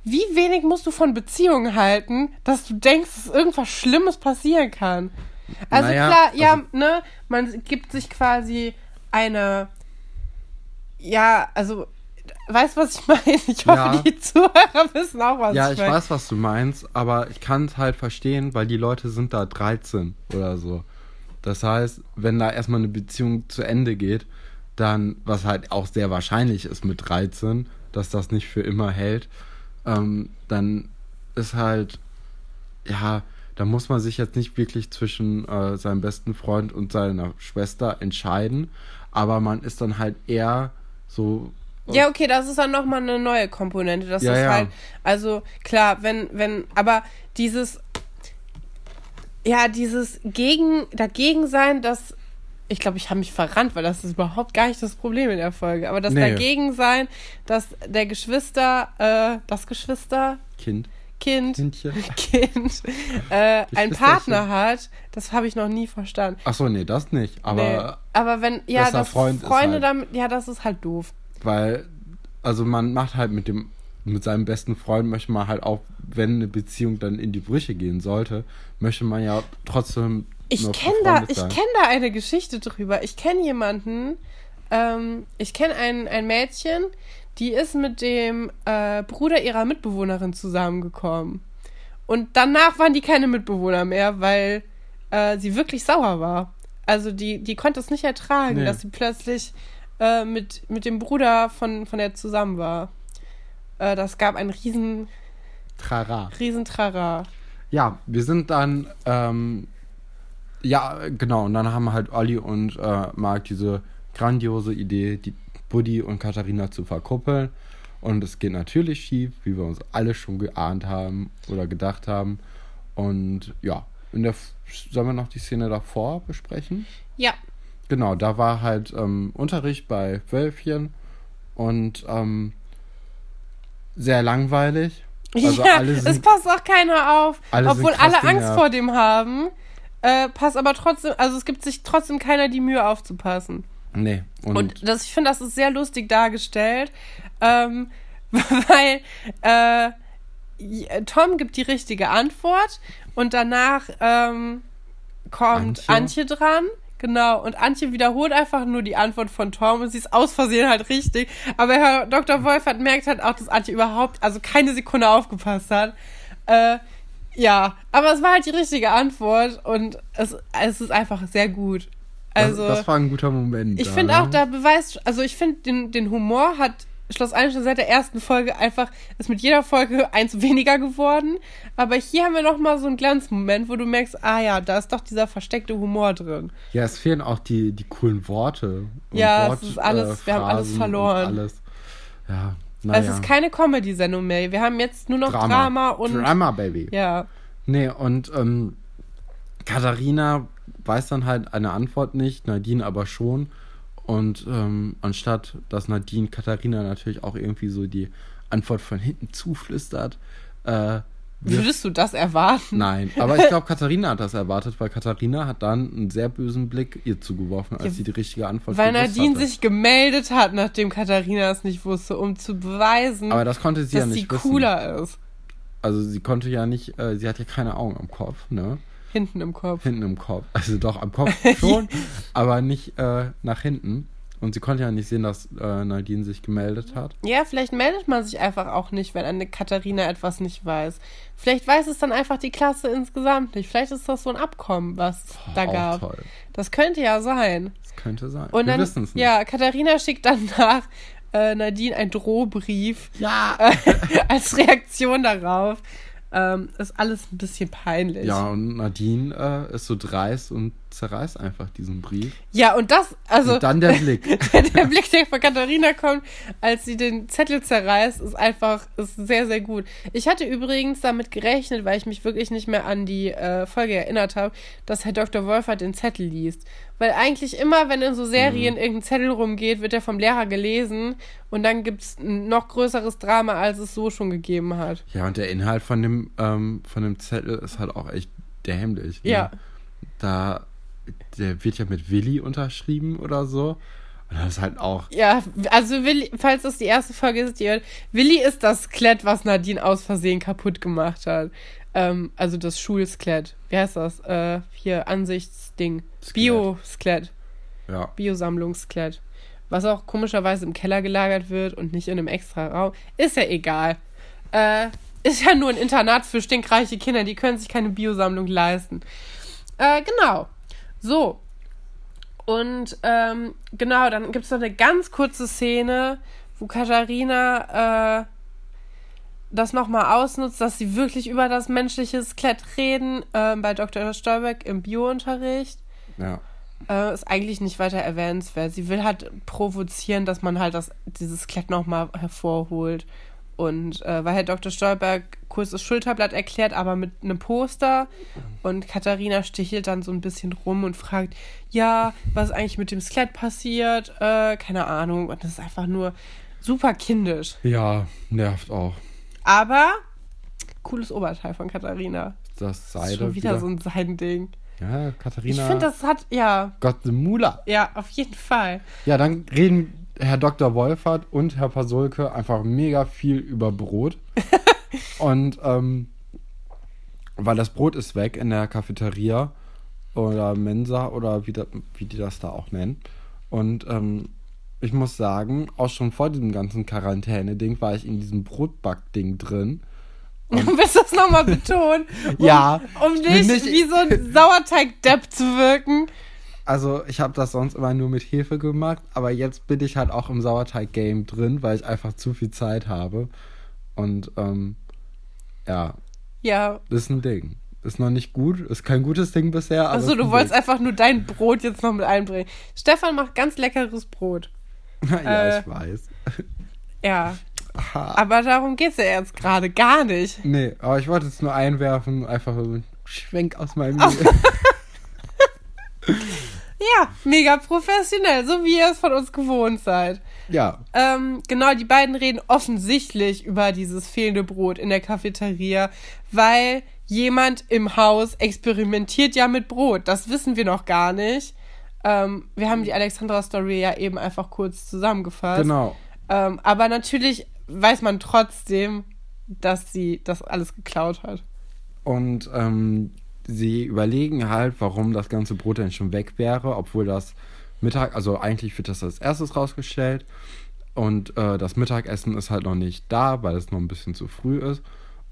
wie wenig musst du von Beziehungen halten, dass du denkst, dass irgendwas Schlimmes passieren kann? Also Naja, klar, ja, also- ne, man gibt sich quasi eine, ja, also, weißt du, was ich meine? Ich hoffe, Ja. die Zuhörer wissen auch, was Ja, ich ich meine. weiß, was du meinst, aber ich kann es halt verstehen, weil die Leute sind da 13 oder so. Das heißt, wenn da erstmal eine Beziehung zu Ende geht, dann, was halt auch sehr wahrscheinlich ist mit 13, dass das nicht für immer hält, ähm, dann ist halt, ja, da muss man sich jetzt nicht wirklich zwischen äh, seinem besten Freund und seiner Schwester entscheiden, aber man ist dann halt eher so Ja, okay, das ist dann nochmal eine neue Komponente. Das Ja, ist ja. halt, also klar, wenn, wenn, aber dieses, ja, dieses gegen, dagegen sein, das, ich glaube, ich habe mich verrannt, weil das ist überhaupt gar nicht das Problem in der Folge. Aber das Nee. dagegen sein, dass der Geschwister, äh, das Geschwister, Kind, Kind, Kindchen. Kind, äh, einen. Partner hat, das habe ich noch nie verstanden. Ach so, nee, das nicht, aber nee. aber wenn, ja, das Freund Freunde halt- damit, ja, das ist halt doof. Weil, also man macht halt mit dem, mit seinem besten Freund möchte man halt auch, wenn eine Beziehung dann in die Brüche gehen sollte, möchte man ja trotzdem. Ich kenne da, ich sein. kenn da eine Geschichte drüber. Ich kenne jemanden, ähm, ich kenne ein, ein Mädchen, die ist mit dem äh, Bruder ihrer Mitbewohnerin zusammengekommen. Und danach waren die keine Mitbewohner mehr, weil äh, sie wirklich sauer war. Also die, die konnte es nicht ertragen, Nee. dass sie plötzlich äh, mit, mit dem Bruder von, von der zusammen war. Äh, das gab ein riesen, Trara. riesen Trara. Ja, wir sind dann, ähm, ja, genau, und dann haben halt Olli und äh, Marc diese grandiose Idee, die Buddy und Katharina zu verkuppeln. Und es geht natürlich schief, wie wir uns alle schon geahnt haben oder gedacht haben. Und ja, in der, sollen wir noch die Szene davor besprechen? Ja, Genau, da war halt ähm, Unterricht bei Wölfchen und ähm, sehr langweilig. Also ja, alle es sind, passt auch keiner auf. alle sind obwohl alle Angst vor dem haben. Äh, passt aber trotzdem, also es gibt sich trotzdem keiner die Mühe aufzupassen. nee, und, Und, das, ich finde, das ist sehr lustig dargestellt, ähm, weil äh, Tom gibt die richtige Antwort und danach ähm, kommt Antje. Antje. dran. Genau, und Antje wiederholt einfach nur die Antwort von Tom und sie ist aus Versehen halt richtig. Aber Herr Dr. Wolfert merkt halt auch, dass Antje überhaupt, also keine Sekunde aufgepasst hat. Äh, ja, aber es war halt die richtige Antwort und es, es ist einfach sehr gut. Also, das, das war ein guter Moment. ich finde ne? auch, da beweist, also ich finde, den, den Humor hat Schloss Einstein seit der ersten Folge einfach, ist mit jeder Folge eins weniger geworden. Aber hier haben wir nochmal so einen Glanzmoment, wo du merkst, ah ja, da ist doch dieser versteckte Humor drin. Ja, es fehlen auch die, die coolen Worte. Ja, es ist alles- wir haben alles verloren. Alles. Ja, Es naja. ist keine Comedy-Sendung mehr. Wir haben jetzt nur noch Drama, Drama. und. Drama, Baby. Ja. Nee, und ähm, Katharina weiß dann halt eine Antwort nicht, Nadine aber schon. Und ähm, anstatt, dass Nadine Katharina natürlich auch irgendwie so die Antwort von hinten zuflüstert, äh, Würdest du das erwarten? Nein, aber ich glaube, Katharina hat das erwartet, weil Katharina hat dann einen sehr bösen Blick ihr zugeworfen, als Ja, sie die richtige Antwort Weil Nadine hatte. sich gemeldet hat, nachdem Katharina es nicht wusste, um zu beweisen, Aber das konnte sie ja dass nicht sie wissen. cooler ist. Also sie konnte ja nicht, äh, sie hat ja keine Augen am Kopf, ne? Hinten im Kopf. Hinten im Kopf. Also doch am Kopf schon, aber nicht äh, nach hinten. Und sie konnte ja nicht sehen, dass äh, Nadine sich gemeldet hat. Ja, vielleicht meldet man sich einfach auch nicht, wenn eine Katharina etwas nicht weiß. Vielleicht weiß es dann einfach die Klasse insgesamt nicht. Vielleicht ist das so ein Abkommen, was es da gab. toll. Das könnte ja sein. Das könnte sein. Und Wir wissen es nicht. ja, Katharina schickt dann nach äh, Nadine einen Drohbrief Ja. als Reaktion darauf. Ähm, ist alles ein bisschen peinlich. Ja, und Nadine äh, ist so dreist und zerreißt einfach diesen Brief. Ja, und das, also und dann der Blick. der Blick, der von Katharina kommt, als sie den Zettel zerreißt, ist einfach, ist sehr, sehr gut. Ich hatte übrigens damit gerechnet, weil ich mich wirklich nicht mehr an die äh, Folge erinnert habe, dass Herr Dr. Wolfert den Zettel liest. Weil eigentlich immer, wenn in so Serien irgendein Zettel rumgeht, wird der vom Lehrer gelesen und dann gibt's ein noch größeres Drama, als es so schon gegeben hat. Ja, und der Inhalt von dem, ähm, von dem Zettel ist halt auch echt dämlich. Ne? Ja. Da, der wird ja mit Willi unterschrieben oder so. Und das ist halt auch. Ja, also Willi, falls das die erste Folge ist, die hört, Willi ist das Skelett, was Nadine aus Versehen kaputt gemacht hat. Ähm, also das Schulskelett. Wie heißt das? Äh, hier, Ansichtsding. Skelett. Bio-Skelett. Ja. Biosammlungsskelett. Was auch komischerweise im Keller gelagert wird und nicht in einem extra Raum. Ist ja egal. Äh, ist ja nur ein Internat für stinkreiche Kinder, die können sich keine Biosammlung leisten. Äh, genau. So. Und ähm, genau, dann gibt es noch eine ganz kurze Szene, wo Katharina äh, das nochmal ausnutzt, dass sie wirklich über das menschliche Skelett reden, äh, bei Dr. Stolberg im Biounterricht. Ja. Äh, ist eigentlich nicht weiter erwähnenswert. Sie will halt provozieren, dass man halt das, dieses Skelett nochmal hervorholt. Und äh, weil Herr Dr. Stolberg kurz das Schulterblatt erklärt, aber mit einem Poster. Und Katharina stichelt dann so ein bisschen rum und fragt, ja, was ist eigentlich mit dem Skelett passiert? Äh, keine Ahnung. Und das ist einfach nur super kindisch. Ja, nervt auch. Aber cooles Oberteil von Katharina. Das Das Seide ist schon wieder, so ein Seidending. Ja, Ich Katharina. finde, das hat, ja, Gott, Mula. ja, auf jeden Fall. Ja, dann reden Herr Dr. Wolfert und Herr Pasulke einfach mega viel über Brot. und ähm, weil das Brot ist weg in der Cafeteria oder Mensa oder wie, da, wie die das da auch nennen. Und ähm, ich muss sagen, auch schon vor diesem ganzen Quarantäne-Ding war ich in diesem Brotback-Ding drin. Willst du das nochmal betonen? Um, Ja, Um nicht, nicht- wie so ein Sauerteig-Depp zu wirken. Also ich habe das sonst immer nur mit Hefe gemacht, aber jetzt bin ich halt auch im Sauerteig-Game drin, weil ich einfach zu viel Zeit habe. Und ähm, ja, Ja. ist ein Ding. Ist noch nicht gut, ist kein gutes Ding bisher. ist du ein wolltest Ding. einfach nur dein Brot jetzt noch mit einbringen. Stefan macht ganz leckeres Brot. ja, äh, ich weiß. Ja. Aha. Aber darum geht's ja jetzt gerade gar nicht. Nee, aber ich wollte es nur einwerfen, einfach ein Schwenk aus meinem. Ja, mega professionell, so wie ihr es von uns gewohnt seid. Ja, Ähm, genau, die beiden reden offensichtlich über dieses fehlende Brot in der Cafeteria, weil jemand im Haus experimentiert ja mit Brot. Das wissen wir noch gar nicht. Ähm, wir haben die Alexandra-Story ja eben einfach kurz zusammengefasst. genau. Ähm, aber natürlich weiß man trotzdem, dass sie das alles geklaut hat. Und ähm, sie überlegen halt, warum das ganze Brot denn schon weg wäre, obwohl das Mittag, also eigentlich wird das als erstes rausgestellt. Und äh, das Mittagessen ist halt noch nicht da, weil es noch ein bisschen zu früh ist.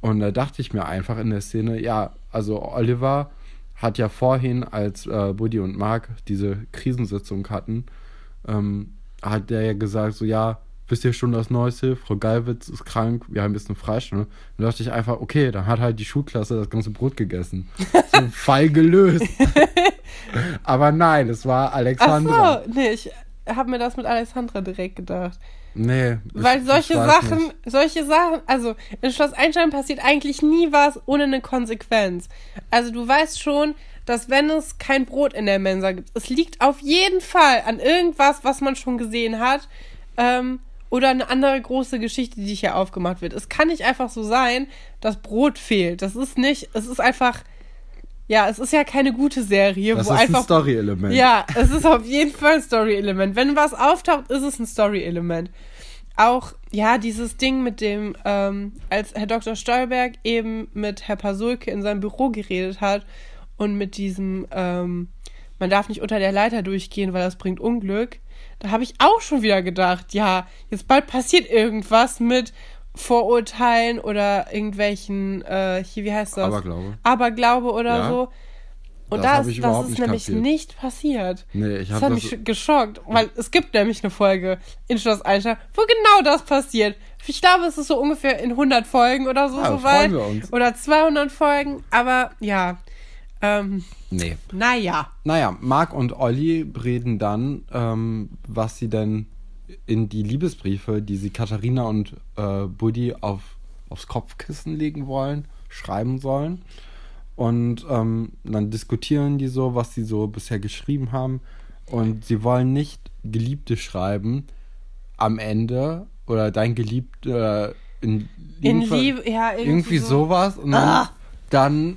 Und da dachte ich mir einfach in der Szene, ja, also Oliver hat ja vorhin, als äh, Buddy und Mark diese Krisensitzung hatten, ähm, hat der ja gesagt, so ja, wisst ihr schon das Neueste? Frau Gallwitz ist krank, wir haben ein bisschen Freistunde. Dann dachte ich einfach, okay, dann hat halt die Schulklasse das ganze Brot gegessen. So Fall gelöst. Aber nein, es war Ach Alexandra. so, nee, ich habe mir das mit Alexandra direkt gedacht. Nee. Weil ich- solche ich Sachen, nicht. solche Sachen, also in Schloss Einstein passiert eigentlich nie was ohne eine Konsequenz. Also du weißt schon, dass wenn es kein Brot in der Mensa gibt, es liegt auf jeden Fall an irgendwas, was man schon gesehen hat. Ähm, oder eine andere große Geschichte, die hier aufgemacht wird. Es kann nicht einfach so sein, dass Brot fehlt. Das ist nicht, es ist einfach, ja, es ist ja keine gute Serie, Das wo ist einfach ein Story-Element. ja, es ist auf jeden Fall ein Story-Element. Wenn was auftaucht, ist es ein Story-Element. Auch, ja, dieses Ding mit dem, ähm, als Herr Dr. Stolberg eben mit Herr Pasulke in seinem Büro geredet hat und mit diesem, ähm, man darf nicht unter der Leiter durchgehen, weil das bringt Unglück, da habe ich auch schon wieder gedacht, ja, jetzt bald passiert irgendwas mit Vorurteilen oder irgendwelchen, äh, hier, wie heißt das? Aberglaube. Aberglaube oder Ja. so. Und Das das, das ist nämlich kapiert. nicht passiert. Nee, ich Das habe hat das. mich geschockt, weil es gibt nämlich eine Folge in Schloss Einstein, wo genau das passiert. Ich glaube, es ist so ungefähr in 100 Folgen oder so, Ja, so freuen weit. wir uns. Oder 200 Folgen, aber ja. Ähm, Nee. naja. Naja, Marc und Olli reden dann, ähm, was sie denn in die Liebesbriefe, die sie Katharina und äh, Buddy auf, aufs Kopfkissen legen wollen, schreiben sollen. Und ähm, dann diskutieren die so, was sie so bisher geschrieben haben. Und sie wollen nicht Geliebte schreiben am Ende oder dein Geliebter in, In Liebe, ja, irgendwie, irgendwie so. sowas. Und dann, Ah. dann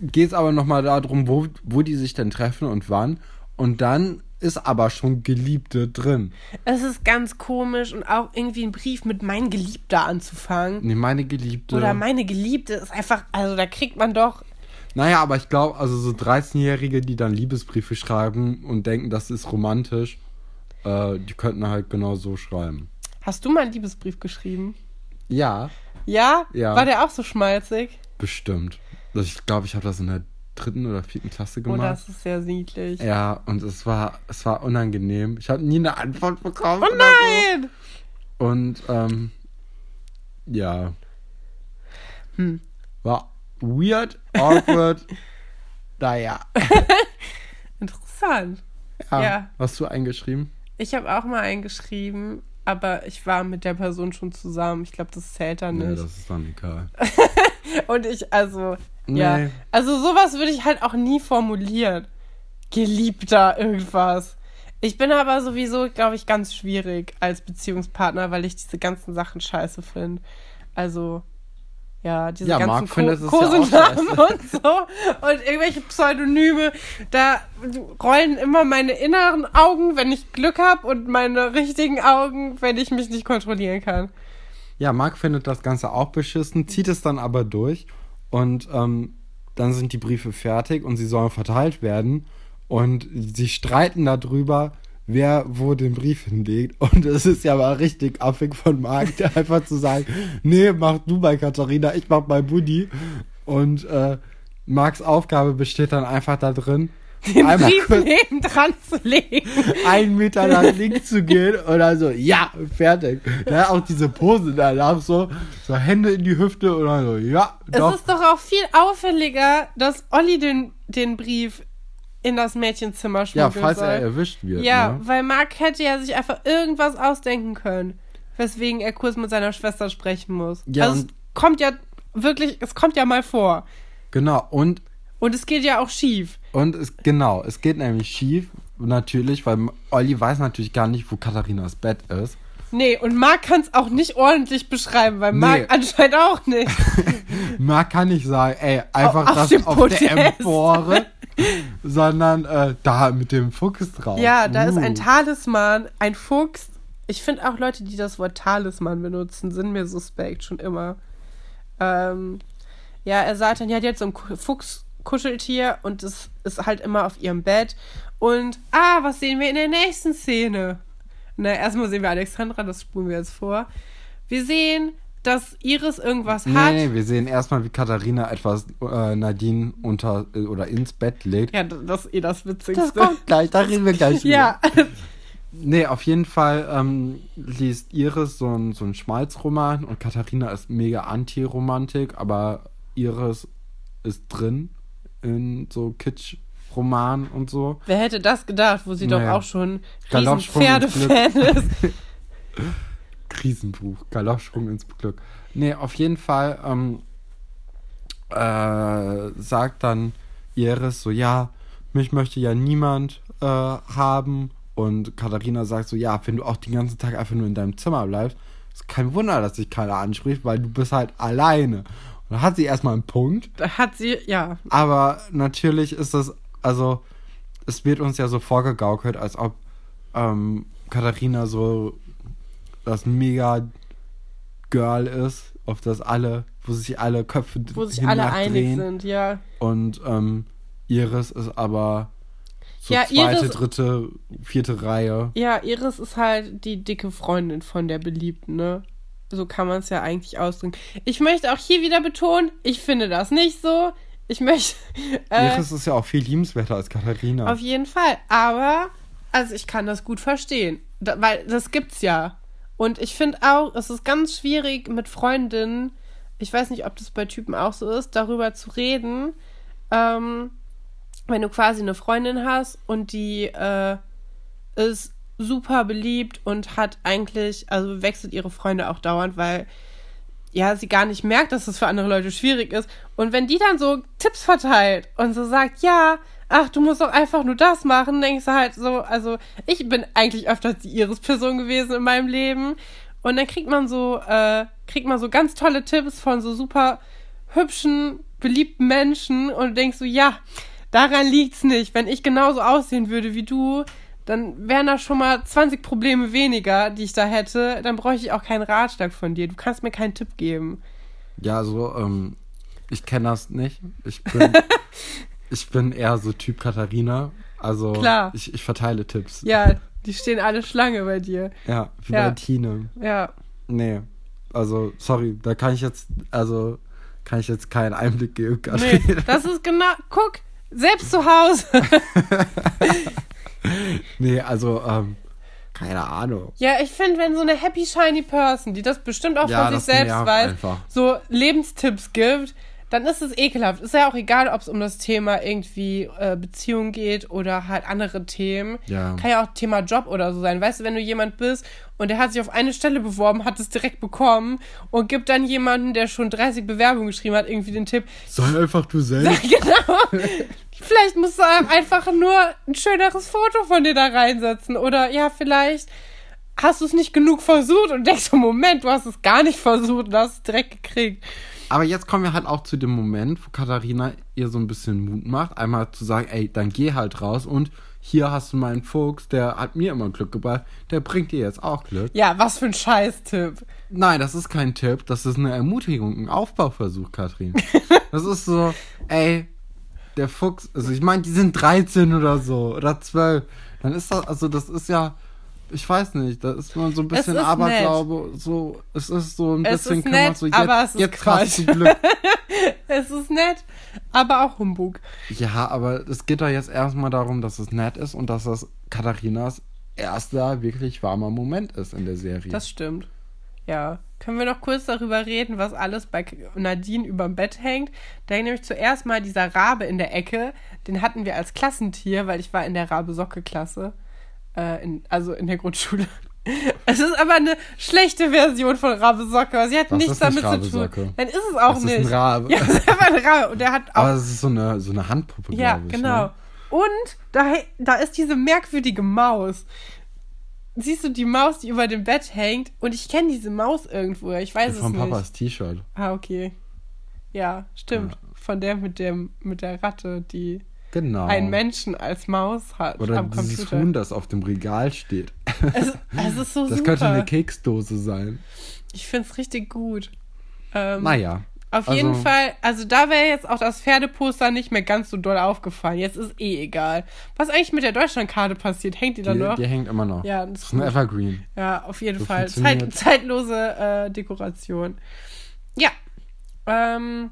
geht es aber nochmal darum, wo, wo die sich denn treffen und wann. Und dann ist aber schon Geliebte drin. Es ist ganz komisch und auch irgendwie einen Brief mit mein Geliebter anzufangen. Nee, meine Geliebte. Oder meine Geliebte ist einfach, also da kriegt man doch. naja, aber ich glaube, also so 13-Jährige, die dann Liebesbriefe schreiben und denken, das ist romantisch, äh, die könnten halt genau so schreiben. Hast du mal einen Liebesbrief geschrieben? Ja, Ja? Ja. War der auch so schmalzig? bestimmt. Also ich glaube, ich habe das in der dritten oder vierten Klasse Oh, gemacht. das ist sehr niedlich. Ja, und es war, es war unangenehm. Ich habe nie eine Antwort bekommen. Oh nein! So. Und ähm, ja. Hm. War weird, awkward. naja. Interessant. Ja. Ja. Hast du eingeschrieben? Ich habe auch mal eingeschrieben, aber ich war mit der Person schon zusammen. Ich glaube, das zählt dann Nee, nicht. das ist dann egal. Und ich, also, ja. Nee. Also sowas würde ich halt auch nie formulieren. Geliebter irgendwas. Ich bin aber sowieso, glaube ich, ganz schwierig als Beziehungspartner, weil ich diese ganzen Sachen scheiße finde. Also, ja, diese Ja, ganzen Marc ja auch Kosenamen scheiße. und so. Und irgendwelche Pseudonyme. Da rollen immer meine inneren Augen, wenn ich Glück habe, und meine richtigen Augen, wenn ich mich nicht kontrollieren kann. Ja, Marc findet das Ganze auch beschissen, zieht es dann aber durch und ähm, dann sind die Briefe fertig und sie sollen verteilt werden. Und sie streiten darüber, wer wo den Brief hinlegt. Und es ist ja mal richtig affig von Marc, der einfach zu sagen, nee, mach du bei Katharina, ich mach bei Buddy. Und äh, Marcs Aufgabe besteht dann einfach da drin, Den einmal Brief neben dran zu legen. einen Meter nach links zu gehen und dann so, ja, fertig. Ja, auch diese Pose danach so, so Hände in die Hüfte und dann so, ja, doch. Es ist doch auch viel auffälliger, dass Olli den, den Brief in das Mädchenzimmer ja, schmuggeln falls soll. er erwischt wird. ja, Ne? weil Marc hätte ja sich einfach irgendwas ausdenken können, weswegen er kurz mit seiner Schwester sprechen muss. Ja, also es kommt ja wirklich, es kommt ja mal vor. Genau, und, Und es geht ja auch schief. Und es, genau, es geht nämlich schief, natürlich, weil Olli weiß natürlich gar nicht, wo Katharinas Bett ist. Nee, und Marc kann es auch nicht ordentlich beschreiben, weil Nee. Marc anscheinend auch nicht. Marc kann nicht sagen, ey, einfach Auf das dem auf Podest. der Empore, sondern äh, da mit dem Fuchs drauf. Ja, da ist Uh. ein Talisman, ein Fuchs. Ich finde auch Leute, die das Wort Talisman benutzen, sind mir suspekt, schon immer. Ähm, ja, er sagt dann, ja, die hat so ein Ku- Fuchskuscheltier und es ist halt immer auf ihrem Bett. Und, ah, was sehen wir in der nächsten Szene? Na, erstmal sehen wir Alexandra, das spulen wir jetzt vor. Wir sehen, dass Iris irgendwas Nee, hat. nee, wir sehen erstmal, wie Katharina etwas äh, Nadine unter äh, oder ins Bett legt. Ja, das ist eh das Witzigste. Das kommt gleich, da reden wir gleich ja. Nee, auf jeden Fall ähm, liest Iris so ein, so ein Schmalzroman und Katharina ist mega Anti-Romantik, aber Iris ist drin in so Kitsch-Roman und so. Wer hätte das gedacht, wo sie doch Naja. auch schon riesen Pferdefan ist. Krisenbuch, Galoppsprung ins Glück. Nee, auf jeden Fall ähm, äh, sagt dann Iris so, ja, mich möchte ja niemand äh, haben. Und Katharina sagt so, ja, wenn du auch den ganzen Tag einfach nur in deinem Zimmer bleibst, ist kein Wunder, dass sich keiner anspricht, weil du bist halt alleine. Da hat sie erstmal einen Punkt. Da hat sie, ja, Aber natürlich ist das, also es wird uns ja so vorgegaukelt, als ob ähm, Katharina so das mega Girl ist, auf das alle, wo sich alle Köpfe wo sich alle einig sind, ja. Und ähm, Iris ist aber so Ja, zweite, Iris- dritte, vierte Reihe. Ja, Iris ist halt die dicke Freundin von der Beliebten, ne? So kann man es ja eigentlich ausdrücken. Ich möchte auch hier wieder betonen, ich finde das nicht so. Ich möchte. Äh, Iris ist ja auch viel liebenswerter als Katharina. Auf jeden Fall. Aber, also ich kann das gut verstehen. Da, weil das gibt's ja. Und ich finde auch, es ist ganz schwierig mit Freundinnen, ich weiß nicht, ob das bei Typen auch so ist, darüber zu reden, ähm, wenn du quasi eine Freundin hast und die äh, ist super beliebt und hat eigentlich, also wechselt ihre Freunde auch dauernd, weil ja, sie gar nicht merkt, dass das für andere Leute schwierig ist. Und wenn die dann so Tipps verteilt und so sagt, ja, ach, du musst doch einfach nur das machen, denkst du halt so, also ich bin eigentlich öfters die Iris-Person gewesen in meinem Leben. Und dann kriegt man so, äh, kriegt man so ganz tolle Tipps von so super hübschen, beliebten Menschen und denkst so, ja, daran liegt's nicht. Wenn ich genauso aussehen würde wie du, dann wären da schon mal 20 Probleme weniger, die ich da hätte. Dann bräuchte ich auch keinen Ratschlag von dir. Du kannst mir keinen Tipp geben. Ja, so, ähm, ich kenne das nicht. Ich bin, ich bin eher so Typ Katharina. Also, Klar. Ich, ich verteile Tipps. Ja, die stehen alle Schlange bei dir. Ja, wie Ja. bei Tine. Ja. Nee. Also, sorry, da kann ich jetzt, also, kann ich jetzt keinen Einblick geben. Nee, Katharina. das ist genau. Guck, selbst zu Hause. Nee, also, ähm, keine Ahnung. Ja, ich finde, wenn so eine happy, shiny Person, die das bestimmt auch Ja, von sich selbst weiß, einfach. so Lebenstipps gibt, dann ist es ekelhaft. Ist ja auch egal, ob es um das Thema irgendwie äh, Beziehung geht oder halt andere Themen. Ja. Kann ja auch Thema Job oder so sein. Weißt du, wenn du jemand bist und der hat sich auf eine Stelle beworben, hat es direkt bekommen und gibt dann jemanden, der schon 30 Bewerbungen geschrieben hat, irgendwie den Tipp, Sei einfach du selbst. genau. Vielleicht musst du einfach nur ein schöneres Foto von dir da reinsetzen. Oder ja, vielleicht hast du es nicht genug versucht und denkst, Moment, du hast es gar nicht versucht und hast es direkt gekriegt. Aber jetzt kommen wir halt auch zu dem Moment, wo Katharina ihr so ein bisschen Mut macht, einmal zu sagen, ey, dann geh halt raus und hier hast du meinen Fuchs, der hat mir immer Glück gebracht, der bringt dir jetzt auch Glück. Ja, was für ein Scheißtipp. Nein, das ist kein Tipp, das ist eine Ermutigung, ein Aufbauversuch, Katrin. Das ist so, ey, der Fuchs, also ich meine, die sind 13 oder so, oder 12. Dann ist das, also das ist ja, ich weiß nicht, da ist man so ein bisschen Aberglaube, so, es ist so ein Es bisschen, kann man nett, so, jetzt, aber es ist jetzt hast du Glück. Es ist nett, aber auch Humbug. Ja, aber es geht doch jetzt erstmal darum, dass es nett ist und dass das Katharinas erster wirklich warmer Moment ist in der Serie. Das stimmt. Ja. Können wir noch kurz darüber reden, was alles bei Nadine überm Bett hängt? Da hängt nämlich zuerst mal dieser Rabe in der Ecke. Den hatten wir als Klassentier, weil ich war in der Rabe-Socke-Klasse. Äh, in, also in der Grundschule. Es ist aber eine schlechte Version von Rabe Socke. Sie hat Was nichts ist nicht damit zu tun. Rabe-Socke? Dann ist es auch Das ist nicht. ein Rabe. Ja, es ist einfach ein Rabe. Und der hat auch aber es ist so eine, so eine Handpuppe, ja, glaube ich. genau. Ne? Und da, da ist diese merkwürdige Maus. Siehst du die Maus, die über dem Bett hängt? Und ich kenne diese Maus irgendwo. Ich weiß es Von nicht. Papas T-Shirt. Ah, okay. Ja, stimmt. Von der mit dem mit der Ratte, die Genau. einen Menschen als Maus hat Oder am dieses Computer. Huhn, das auf dem Regal steht. Es, es ist so Das super. könnte eine Keksdose sein. ich finde es richtig gut. Ähm, Naja. Auf Also- jeden Fall, also da wäre jetzt auch das Pferdeposter nicht mehr ganz so doll aufgefallen. Jetzt ist eh egal. Was eigentlich mit der Deutschlandkarte passiert? Hängt die da Die, noch? die hängt immer noch. Ja, das ist ein. Evergreen. Ja, auf jeden So Fall. Zeit, zeitlose äh, Dekoration. Ja. Ähm,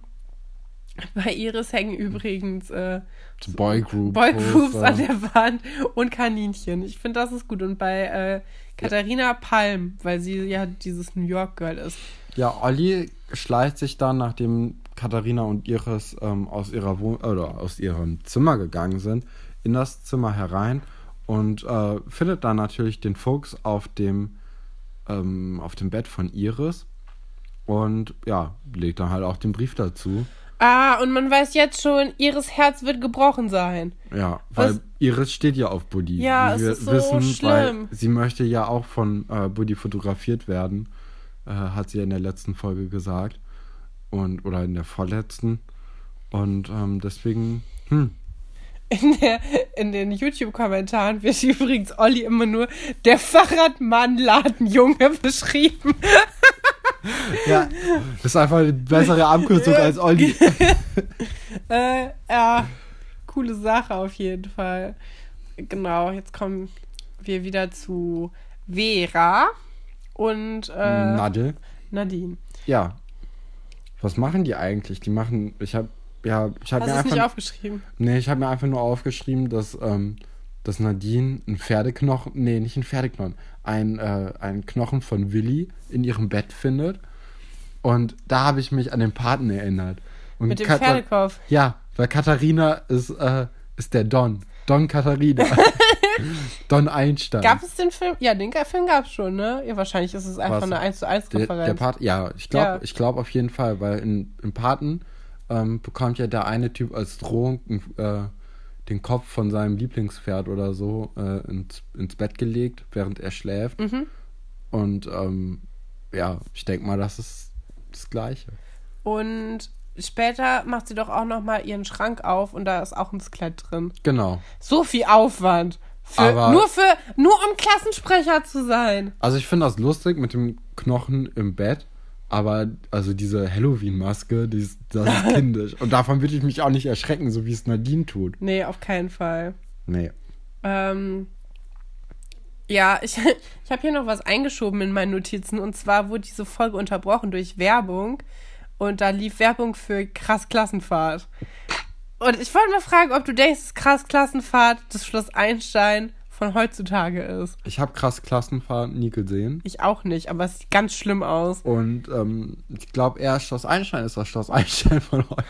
bei Iris hängen übrigens äh, Boygroup. Boygroups an der Wand und Kaninchen. Ich finde, das ist gut. Und bei äh, Katharina Palm, weil sie ja dieses New York Girl ist. Ja, Olli schleicht sich dann, nachdem Katharina und Iris ähm, aus ihrer Wohn oder aus ihrem Zimmer gegangen sind, in das Zimmer herein und äh, findet dann natürlich den Fuchs auf dem ähm, auf dem Bett von Iris und ja, legt dann halt auch den Brief dazu. Ah, und man weiß jetzt schon, Iris Herz wird gebrochen sein. Ja, weil Was- Iris steht ja auf Buddy. Ja, wie es wir ist so wissen, schlimm. sie möchte ja auch von äh, Buddy fotografiert werden, äh, hat sie in der letzten Folge gesagt und oder in der vorletzten und ähm, deswegen hm, In, der, in den YouTube-Kommentaren wird übrigens Olli immer nur der Fahrradmann-Ladenjunge beschrieben. ja, das ist einfach eine bessere Abkürzung als Olli. Äh, ja, coole Sache auf jeden Fall. Genau, jetzt kommen wir wieder zu Vera und äh, Nadel. Nadine. Ja. Was machen die eigentlich? Die machen, ich habe ja, ich habe mir es nicht einfach, aufgeschrieben? nee, ich habe mir einfach nur aufgeschrieben, dass, ähm, dass Nadine ein Pferdeknochen, nee, nicht ein Pferdeknochen, ein, äh, ein Knochen von Willi in ihrem Bett findet. Und da habe ich mich an den Paten erinnert. Und Mit dem Kat- Pferdekopf. Ja, weil Katharina ist, äh, ist der Don. Don Katharina. Don Einstein. Gab es den Film? Ja, den Film gab es schon, ne? Ja, wahrscheinlich ist es einfach Was? eine 1 zu 1 Der, Referenz. der Part, ja, ich glaube Ja. ich glaub auf jeden Fall, weil in, im Paten ähm, bekommt ja der eine Typ als Drohung äh, den Kopf von seinem Lieblingspferd oder so äh, ins, ins Bett gelegt, während er schläft. Mhm. Und ähm, ja, ich denke mal, das ist das Gleiche. Und später macht sie doch auch noch mal ihren Schrank auf und da ist auch ein Skelett drin. Genau. So viel Aufwand. Für, Aber- nur für, nur um Klassensprecher zu sein. Also ich finde das lustig mit dem Knochen im Bett, aber also diese Halloween-Maske, die ist, das ist kindisch. Und davon würde ich mich auch nicht erschrecken, so wie es Nadine tut. Nee, auf keinen Fall. Nee. Ähm, ja, ich, ich habe hier noch was eingeschoben in meinen Notizen. Und zwar wurde diese Folge unterbrochen durch Werbung. Und da lief Werbung für Krass Klassenfahrt. Und ich wollte mal fragen, ob du denkst, dass Krass Klassenfahrt das Schloss Einstein von heutzutage ist. Ich habe krass Klassenfahrt nie gesehen. Ich auch nicht, aber es sieht ganz schlimm aus. Und ähm, ich glaube eher Schloss Einstein ist das Schloss Einstein von heute.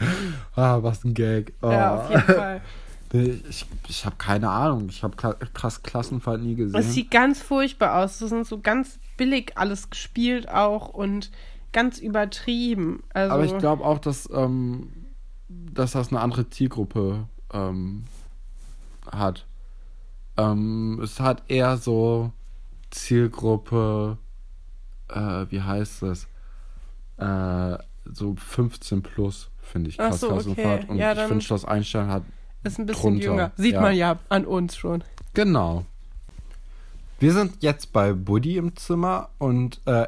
ah, was ein Gag. Oh. Ja, auf jeden Fall. Ich, ich habe keine Ahnung. Ich habe krass Klassenfahrt nie gesehen. Es sieht ganz furchtbar aus. Das sind so ganz billig alles gespielt auch und ganz übertrieben. Also, Aber ich glaube auch, dass, ähm, dass das eine andere Zielgruppe ähm, hat. Ähm, es hat eher so Zielgruppe, äh, wie heißt es? Äh, so 15 plus, finde ich. Krass so, okay. Klassenfahrt. Und Ja, ich finde, Schloss Einstein hat. ist ein bisschen drunter, jünger. Sieht ja. man ja an uns schon. Genau. Wir sind jetzt bei Buddy im Zimmer und äh,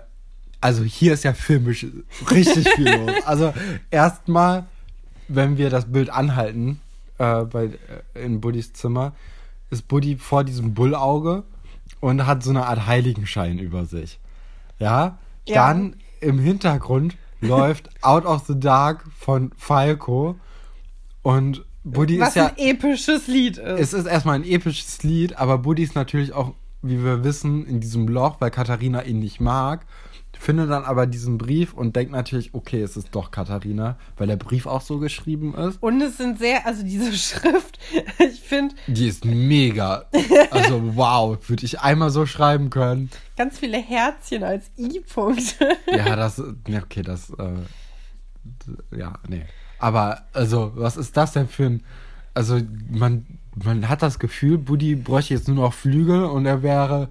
also hier ist ja filmisch richtig viel los. Also erstmal, wenn wir das Bild anhalten äh, bei, äh, in Buddys Zimmer, ist Buddy vor diesem Bullauge und hat so eine Art Heiligenschein über sich. Ja, Ja. dann im Hintergrund läuft Out of the Dark von Falco und Buddy Was ist ja ein episches Lied ist. es ist erstmal ein episches Lied, aber Buddy ist natürlich auch, wie wir wissen, in diesem Loch, weil Katharina ihn nicht mag. Findet dann aber diesen Brief und denkt natürlich, okay, es ist doch Katharina, weil der Brief auch so geschrieben ist. und es sind sehr, also diese Schrift, ich finde Die ist mega. Also wow, würde ich einmal so schreiben können. ganz viele Herzchen als I-Punkte. Ja, das, okay, das, äh, ja, nee. Aber, also, was ist das denn für ein, also, man, man hat das Gefühl, Buddy bräuchte jetzt nur noch Flügel und er wäre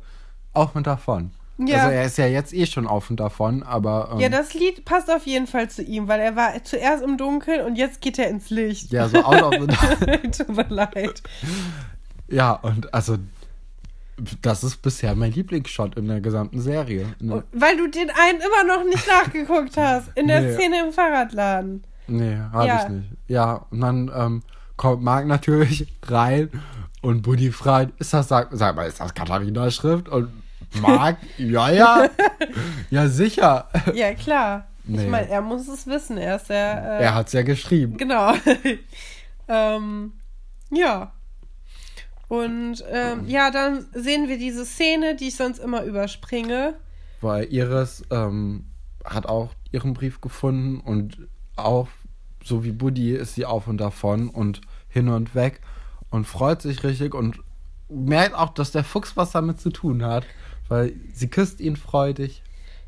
auf und davon. Ja. Also, er ist ja jetzt eh schon auf und davon, aber, ähm, Ja, das Lied passt auf jeden Fall zu ihm, weil er war zuerst im Dunkeln und jetzt geht er ins Licht. ja, so out of the, Tut mir leid. ja, und also, das ist bisher mein Lieblingsshot in der gesamten Serie. Ne? Weil du den einen immer noch nicht nachgeguckt hast. In der Nee. Szene im Fahrradladen. Nee, hab Ja. ich nicht. Ja, und dann ähm, kommt Marc natürlich rein und Buddy fragt, ist das, sag, sag mal, ist das Katharina Schrift? Und Marc, ja, ja, ja, sicher. Ja, klar. Nee. Ich meine, er muss es wissen. Er ist der. Äh, Er hat's ja geschrieben. Genau. ähm, ja. Und ähm, ja, dann sehen wir diese Szene, die ich sonst immer überspringe. Weil Iris ähm, hat auch ihren Brief gefunden und auch, so wie Buddy, ist sie auf und davon und hin und weg und freut sich richtig und merkt auch, dass der Fuchs was damit zu tun hat, weil sie küsst ihn freudig.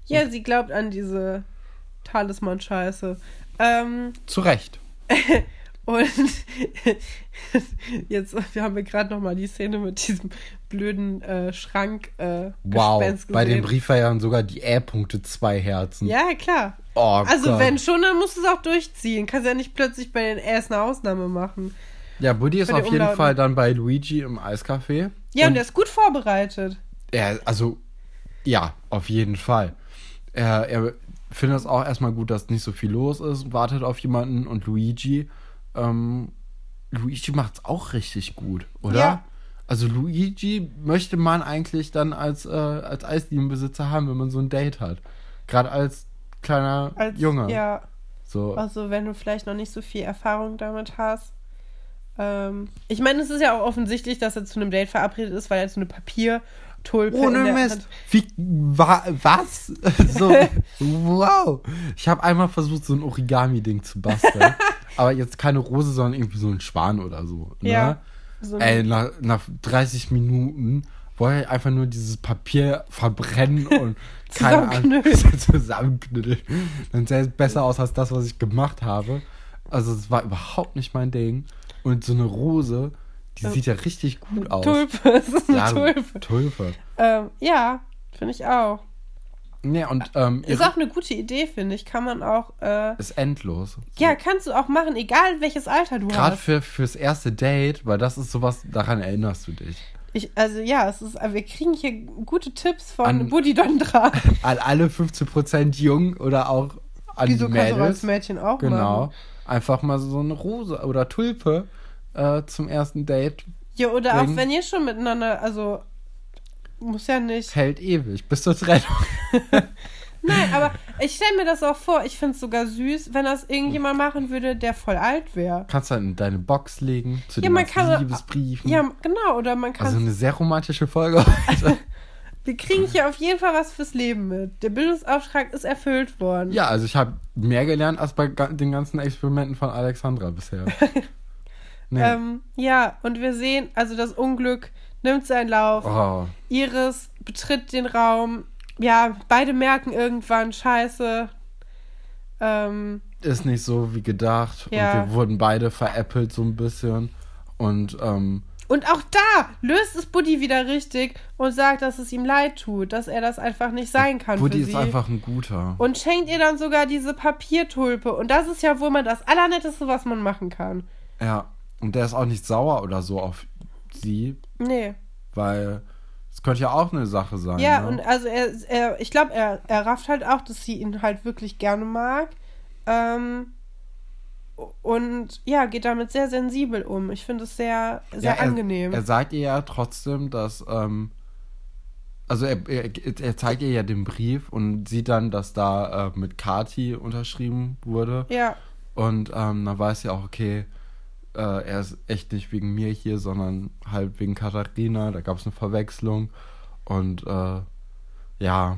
Ja, sie glaubt an diese Talisman-Scheiße. Ähm, Zu Recht. und jetzt, wir haben ja gerade noch mal die Szene mit diesem blöden äh, Schrank äh, Wow, bei dem gesehen. Brief waren sogar die Ä-Punkte zwei Herzen. Ja, klar. Oh Also Gott. wenn schon, dann musst du es auch durchziehen. Kannst ja nicht plötzlich bei den Äs eine Ausnahme machen. Ja, Buddy ist den auf jeden. Fall dann bei Luigi im Eiscafé. Ja, und, der ist gut vorbereitet. Er, also, ja, auf jeden Fall. Er, er findet es auch erstmal gut, dass nicht so viel los ist, wartet auf jemanden und Luigi ähm, Luigi macht's auch richtig gut, oder? Ja. Also Luigi möchte man eigentlich dann als, äh, als Eisdielenbesitzer haben, wenn man so ein Date hat. Gerade als kleiner Als, Junge. Ja, So. also wenn du vielleicht noch nicht so viel Erfahrung damit hast. Ähm, ich meine, es ist ja auch offensichtlich, dass er zu einem Date verabredet ist, weil er so eine Papiertulpe in Ohne Mist. Wie, wa, was? so, wow. Ich habe einmal versucht, so ein Origami-Ding zu basteln. aber jetzt keine Rose, sondern irgendwie so ein Schwan oder so. Ne? Ja. So Ey, nach, nach 30 Minuten wollte ich einfach nur dieses Papier verbrennen und keine Ahnung, zusammenknüllen. Dann sähe es besser aus als das, was ich gemacht habe. Also es war überhaupt nicht mein Ding. Und so eine Rose, die sieht ja richtig gut aus. Tulpe, es ist eine Ja, Tulpe. Tulpe. Ähm, ja, finde ich auch. Nee, und ähm, Ist auch eine gute Idee, finde ich. Kann man auch. Äh, ist endlos. ja, kannst du auch machen, egal welches Alter du Gerade hast. für, fürs erste Date, weil das ist sowas, daran erinnerst du dich. Ich, also ja, es ist, wir kriegen hier gute Tipps von An- Buddy Dondra. An alle 15% jung oder auch an Wieso die kannst du als Mädels. Mädchen auch Genau. machen? Einfach mal so eine Rose oder Tulpe äh, zum ersten Date Ja, oder auch Wegen- wenn ihr schon miteinander, also muss ja nicht. hält ewig bis zur Trennung. Nein, aber ich stelle mir das auch vor, ich finde es sogar süß, wenn das irgendjemand machen würde, der voll alt wäre. Kannst du dann in deine Box legen zu Ja, den man kann- Liebesbriefen. Ja, genau, oder man kann. also eine sehr romantische Folge heute. wir kriegen hier auf jeden Fall was fürs Leben mit. Der Bildungsauftrag ist erfüllt worden. ja, also ich habe mehr gelernt als bei den ganzen Experimenten von Alexandra bisher. Nee. Ähm, ja, und wir sehen, also das Unglück nimmt seinen Lauf. oh. Iris betritt den Raum. Ja, beide merken irgendwann, scheiße. Ähm, ist nicht so wie gedacht. Ja. Und wir wurden beide veräppelt so ein bisschen. Und ähm, und auch da löst es Buddy wieder richtig und sagt, dass es ihm leid tut, dass er das einfach nicht sein kann für ist einfach ein guter. und schenkt ihr dann sogar diese Papiertulpe. Und das ist ja wohl mal das Allernetteste, was man machen kann. ja. Und der ist auch nicht sauer oder so auf sie, Nee. weil es könnte ja auch eine Sache sein. Ja, ne? und also er, er ich glaube, er, er rafft halt auch, dass sie ihn halt wirklich gerne mag. Ähm, und ja, geht damit sehr sensibel um. Ich finde es sehr, sehr ja, er, angenehm. Er sagt ihr ja trotzdem, dass, ähm, also er, er, er zeigt ihr ja den Brief und sieht dann, dass da äh, mit Kati unterschrieben wurde. ja, Und ähm, dann weiß sie auch, okay, äh, er ist echt nicht wegen mir hier, sondern halt wegen Katharina. Da gab es eine Verwechslung. Und äh, ja,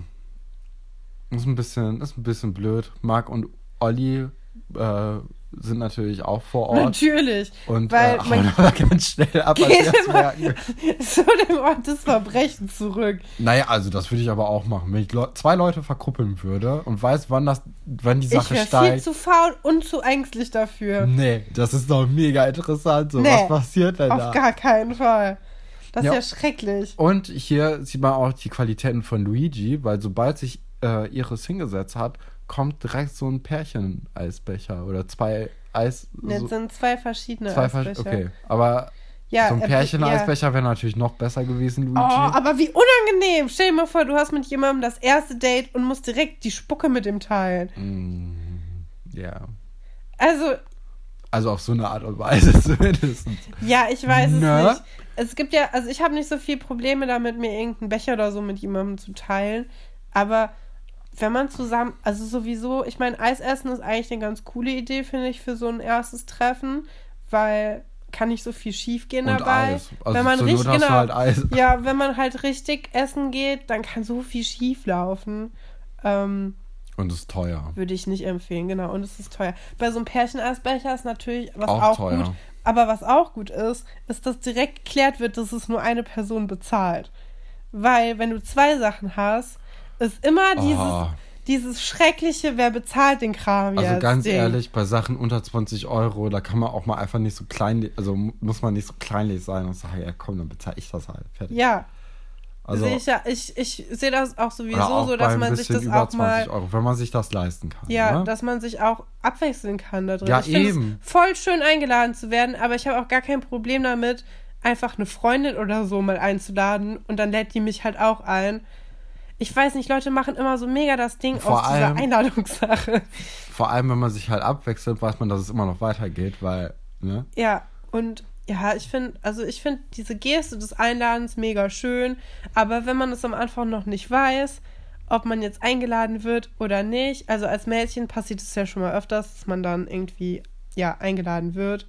ist ein bisschen, ist ein bisschen blöd. Marc und Olli äh, sind natürlich auch vor Ort. natürlich. Und weil äh, man- aber ganz schnell ab, als Geht immer- merken. Zu dem Ort des Verbrechens zurück. Naja, also das würde ich aber auch machen. Wenn ich Leu zwei Leute verkuppeln würde und weiß, wann das, wann die Ich Sache wäre viel steigt. zu faul und zu ängstlich dafür. Nee, das ist doch mega interessant. So, Nee, was passiert denn Auf da? gar keinen Fall. Das Ja. ist ja schrecklich. Und hier sieht man auch die Qualitäten von Luigi, weil sobald sich äh, Iris hingesetzt hat, kommt direkt so ein Pärchen-Eisbecher oder zwei Eis. Jetzt so, sind zwei verschiedene zwei Eisbecher. Okay, aber Ja, so ein er- Pärchen-Eisbecher wäre natürlich noch besser gewesen, Luigi. Oh, aber wie unangenehm. Stell dir mal vor, du hast mit jemandem das erste Date und musst direkt die Spucke mit ihm teilen. Mm, ja. Also, Also auf so eine Art und Weise zumindest. ja, ich weiß es Ne? nicht. Es gibt ja, also ich habe nicht so viel Probleme damit, mir irgendeinen Becher oder so mit jemandem zu teilen. Aber wenn man zusammen, also sowieso, ich meine, Eisessen ist eigentlich eine ganz coole Idee, finde ich, für so ein erstes Treffen, weil kann nicht so viel schief gehen Und dabei. Eis. Also wenn man Not richtig, genau, halt Eis. ja, wenn man halt richtig essen geht, dann kann so viel schief laufen. Ähm, Und ist teuer. würde ich nicht empfehlen, genau. Und es ist teuer. Bei so einem Pärcheneisbecher ist natürlich was Auch auch, teuer. gut. Aber was auch gut ist, ist, dass direkt geklärt wird, dass es nur eine Person bezahlt. Weil, wenn du zwei Sachen hast, ist immer dieses, Oh. dieses schreckliche, wer bezahlt den Kram Also jetzt. ganz Ding. ehrlich, bei Sachen unter 20 Euro, da kann man auch mal einfach nicht so kleinlich, also muss man nicht so kleinlich sein und sagen, ja komm, dann bezahle ich das halt. Fertig. Ja, also, ich ja. Ich, ich sehe das auch sowieso auch so, dass man sich das auch mal 20 Euro, wenn man sich das leisten kann. Ja, ne? dass man sich auch abwechseln kann da drin. Ja, ich eben. voll schön eingeladen zu werden, aber ich habe auch gar kein Problem damit, einfach eine Freundin oder so mal einzuladen und dann lädt die mich halt auch ein. Ich weiß nicht, Leute machen immer so mega das Ding Vor aus dieser allem- Einladungssache. Vor allem, wenn man sich halt abwechselt, weiß man, dass es immer noch weitergeht, weil Ne? Ja, und ja, ich finde, also ich finde diese Geste des Einladens mega schön, aber wenn man es am Anfang noch nicht weiß, ob man jetzt eingeladen wird oder nicht, also als Mädchen passiert es ja schon mal öfters, dass man dann irgendwie, ja, eingeladen wird.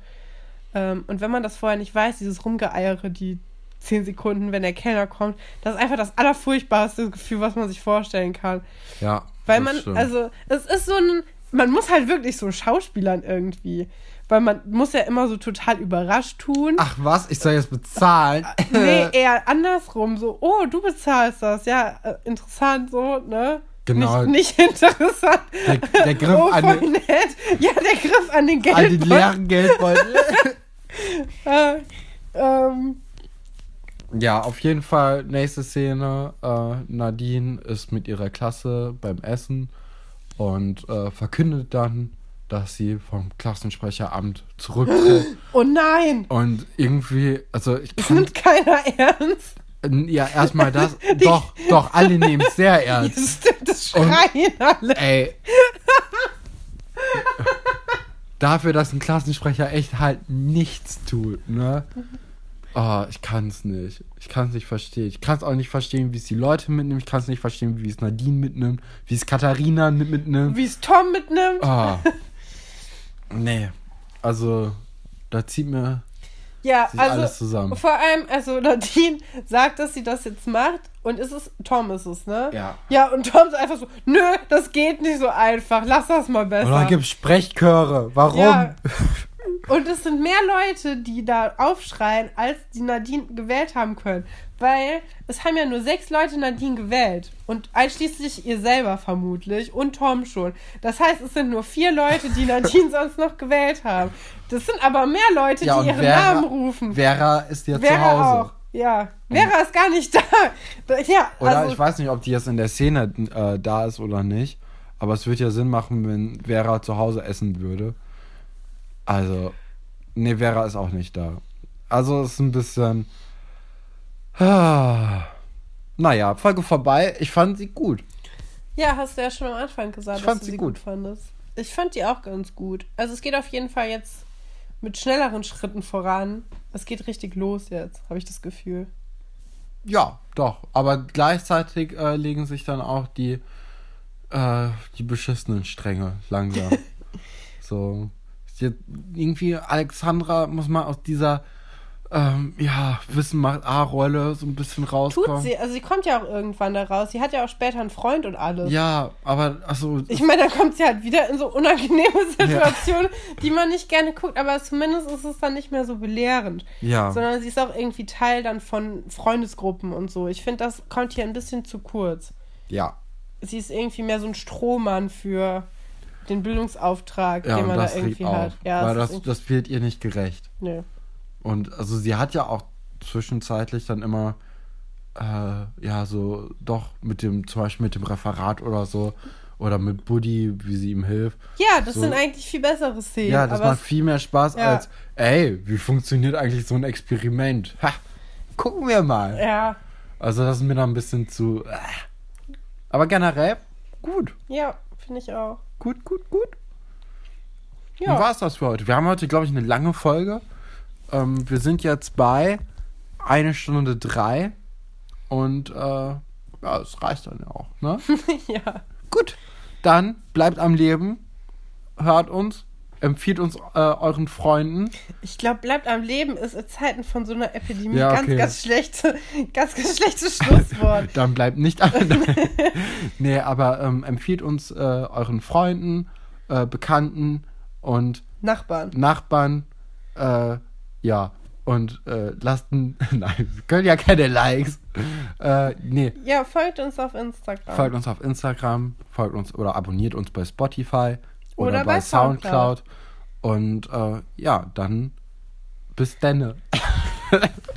Ähm, und wenn man das vorher nicht weiß, dieses Rumgeeiere, die zehn Sekunden, wenn der Kellner kommt, das ist einfach das allerfurchtbarste Gefühl, was man sich vorstellen kann. Ja. Weil man, stimmt. also, es ist so ein, man muss halt wirklich so Schauspielern irgendwie. Weil man muss ja immer so total überrascht tun. Ach was, ich soll jetzt bezahlen? Nee, eher andersrum. So, oh, du bezahlst das. Ja, äh, interessant, so, ne? Genau. Nicht, nicht interessant. Der, der Griff oh, an, den, nett. Ja, der Griff an den an den Geldbeutel. leeren Geldbeutel. Äh, ähm, ja, auf jeden Fall, nächste Szene. Äh, Nadine ist mit ihrer Klasse beim Essen und äh, verkündet dann, dass sie vom Klassensprecheramt zurücktritt. oh nein, und irgendwie, also ich das kann. nimmt keiner ernst. Ja, erstmal das. doch, doch, alle nehmen es sehr ernst. stimmt, das Und- schreien alle. Ey. Dafür, dass ein Klassensprecher echt halt nichts tut, ne? Oh, ich kann es nicht. Ich kann es nicht verstehen. Ich kann es auch nicht verstehen, wie es die Leute mitnimmt. Ich kann es nicht verstehen, wie es Nadine mitnimmt, wie es Katharina mit- mitnimmt. Wie es Tom mitnimmt. Oh. Nee. Also, da zieht mir Ja, also alles zusammen. vor allem, also Nadine sagt, dass sie das jetzt macht und ist es, Tom ist es, ne? Ja. Ja, und Tom ist einfach so, nö, das geht nicht so einfach, lass das mal besser. Oder gibt Sprechchöre. Warum? Ja. Und es sind mehr Leute, die da aufschreien, als die Nadine gewählt haben können. Weil es haben ja nur sechs Leute Nadine gewählt. Und einschließlich ihr selber vermutlich. Und Tom schon. Das heißt, es sind nur vier Leute, die Nadine sonst noch gewählt haben. Das sind aber mehr Leute, Ja, die ihren Vera- Namen rufen. Vera ist ja zu Vera Hause. auch. Ja. Vera ist gar nicht da. Da- Ja, Oder also, ich weiß nicht, ob die jetzt in der Szene äh, da ist oder nicht. Aber es würde ja Sinn machen, wenn Vera zu Hause essen würde. Also, nee, Vera ist auch nicht da. Also es ist ein bisschen. Ah. Naja, Folge vorbei. Ich fand sie gut. Ja, hast du ja schon am Anfang gesagt, Ich dass fand du sie sie gut. gut. fandest. Ich fand die auch ganz gut. Also es geht auf jeden Fall jetzt mit schnelleren Schritten voran. Es geht richtig los jetzt, habe ich das Gefühl. Ja, doch. Aber gleichzeitig äh, legen sich dann auch die, äh, die beschissenen Stränge langsam. so. Irgendwie Alexandra muss mal aus dieser ähm, ja, Wissen macht A-Rolle so ein bisschen rauskommen. Tut sie, also sie kommt ja auch irgendwann da raus. Sie hat ja auch später einen Freund und alles. Ja, aber also Ich meine, dann kommt sie halt wieder in so unangenehme Situationen, die man nicht gerne guckt, aber zumindest ist es dann nicht mehr so belehrend. ja. Sondern sie ist auch irgendwie Teil dann von Freundesgruppen und so. Ich finde, das kommt hier ein bisschen zu kurz. ja. sie ist irgendwie mehr so ein Strohmann für den Bildungsauftrag, Ja, den man da das irgendwie auf, hat. Ja, weil das, irgendwie- das wird ihr nicht gerecht. nö. Und also sie hat ja auch zwischenzeitlich dann immer äh, ja so doch mit dem zum Beispiel mit dem Referat oder so oder mit Buddy, wie sie ihm hilft. Ja, das So. sind eigentlich viel bessere Szenen. Ja, das macht viel mehr Spaß Ja. als ey, wie funktioniert eigentlich so ein Experiment? Ha, gucken wir mal. ja, Also das ist mir dann ein bisschen zu. Äh. Aber generell gut, ja, finde ich auch. Gut, gut, gut. Ja. Dann war es das für heute. Wir haben heute, glaube ich, eine lange Folge. Ähm, wir sind jetzt bei eine Stunde drei. Und äh, ja, es reicht dann ja auch. Ne? ja. Gut, dann bleibt am Leben. Hört uns. Empfiehlt uns äh, euren Freunden. Ich glaube, bleibt am Leben ist in Zeiten von so einer Epidemie Ja, okay. ganz, ganz schlechte, ganz, ganz schlechtes Schlusswort. Dann bleibt nicht am Nee, aber ähm, empfiehlt uns äh, euren Freunden, äh, Bekannten und Nachbarn. Nachbarn. Äh, ja. Und äh, lasst ein. Nein, wir können ja keine Likes. Äh, nee. Ja, folgt uns auf Instagram. Folgt uns auf Instagram, folgt uns oder abonniert uns bei Spotify oder, Oder bei, bei Soundcloud. Und äh, ja, dann bis denne.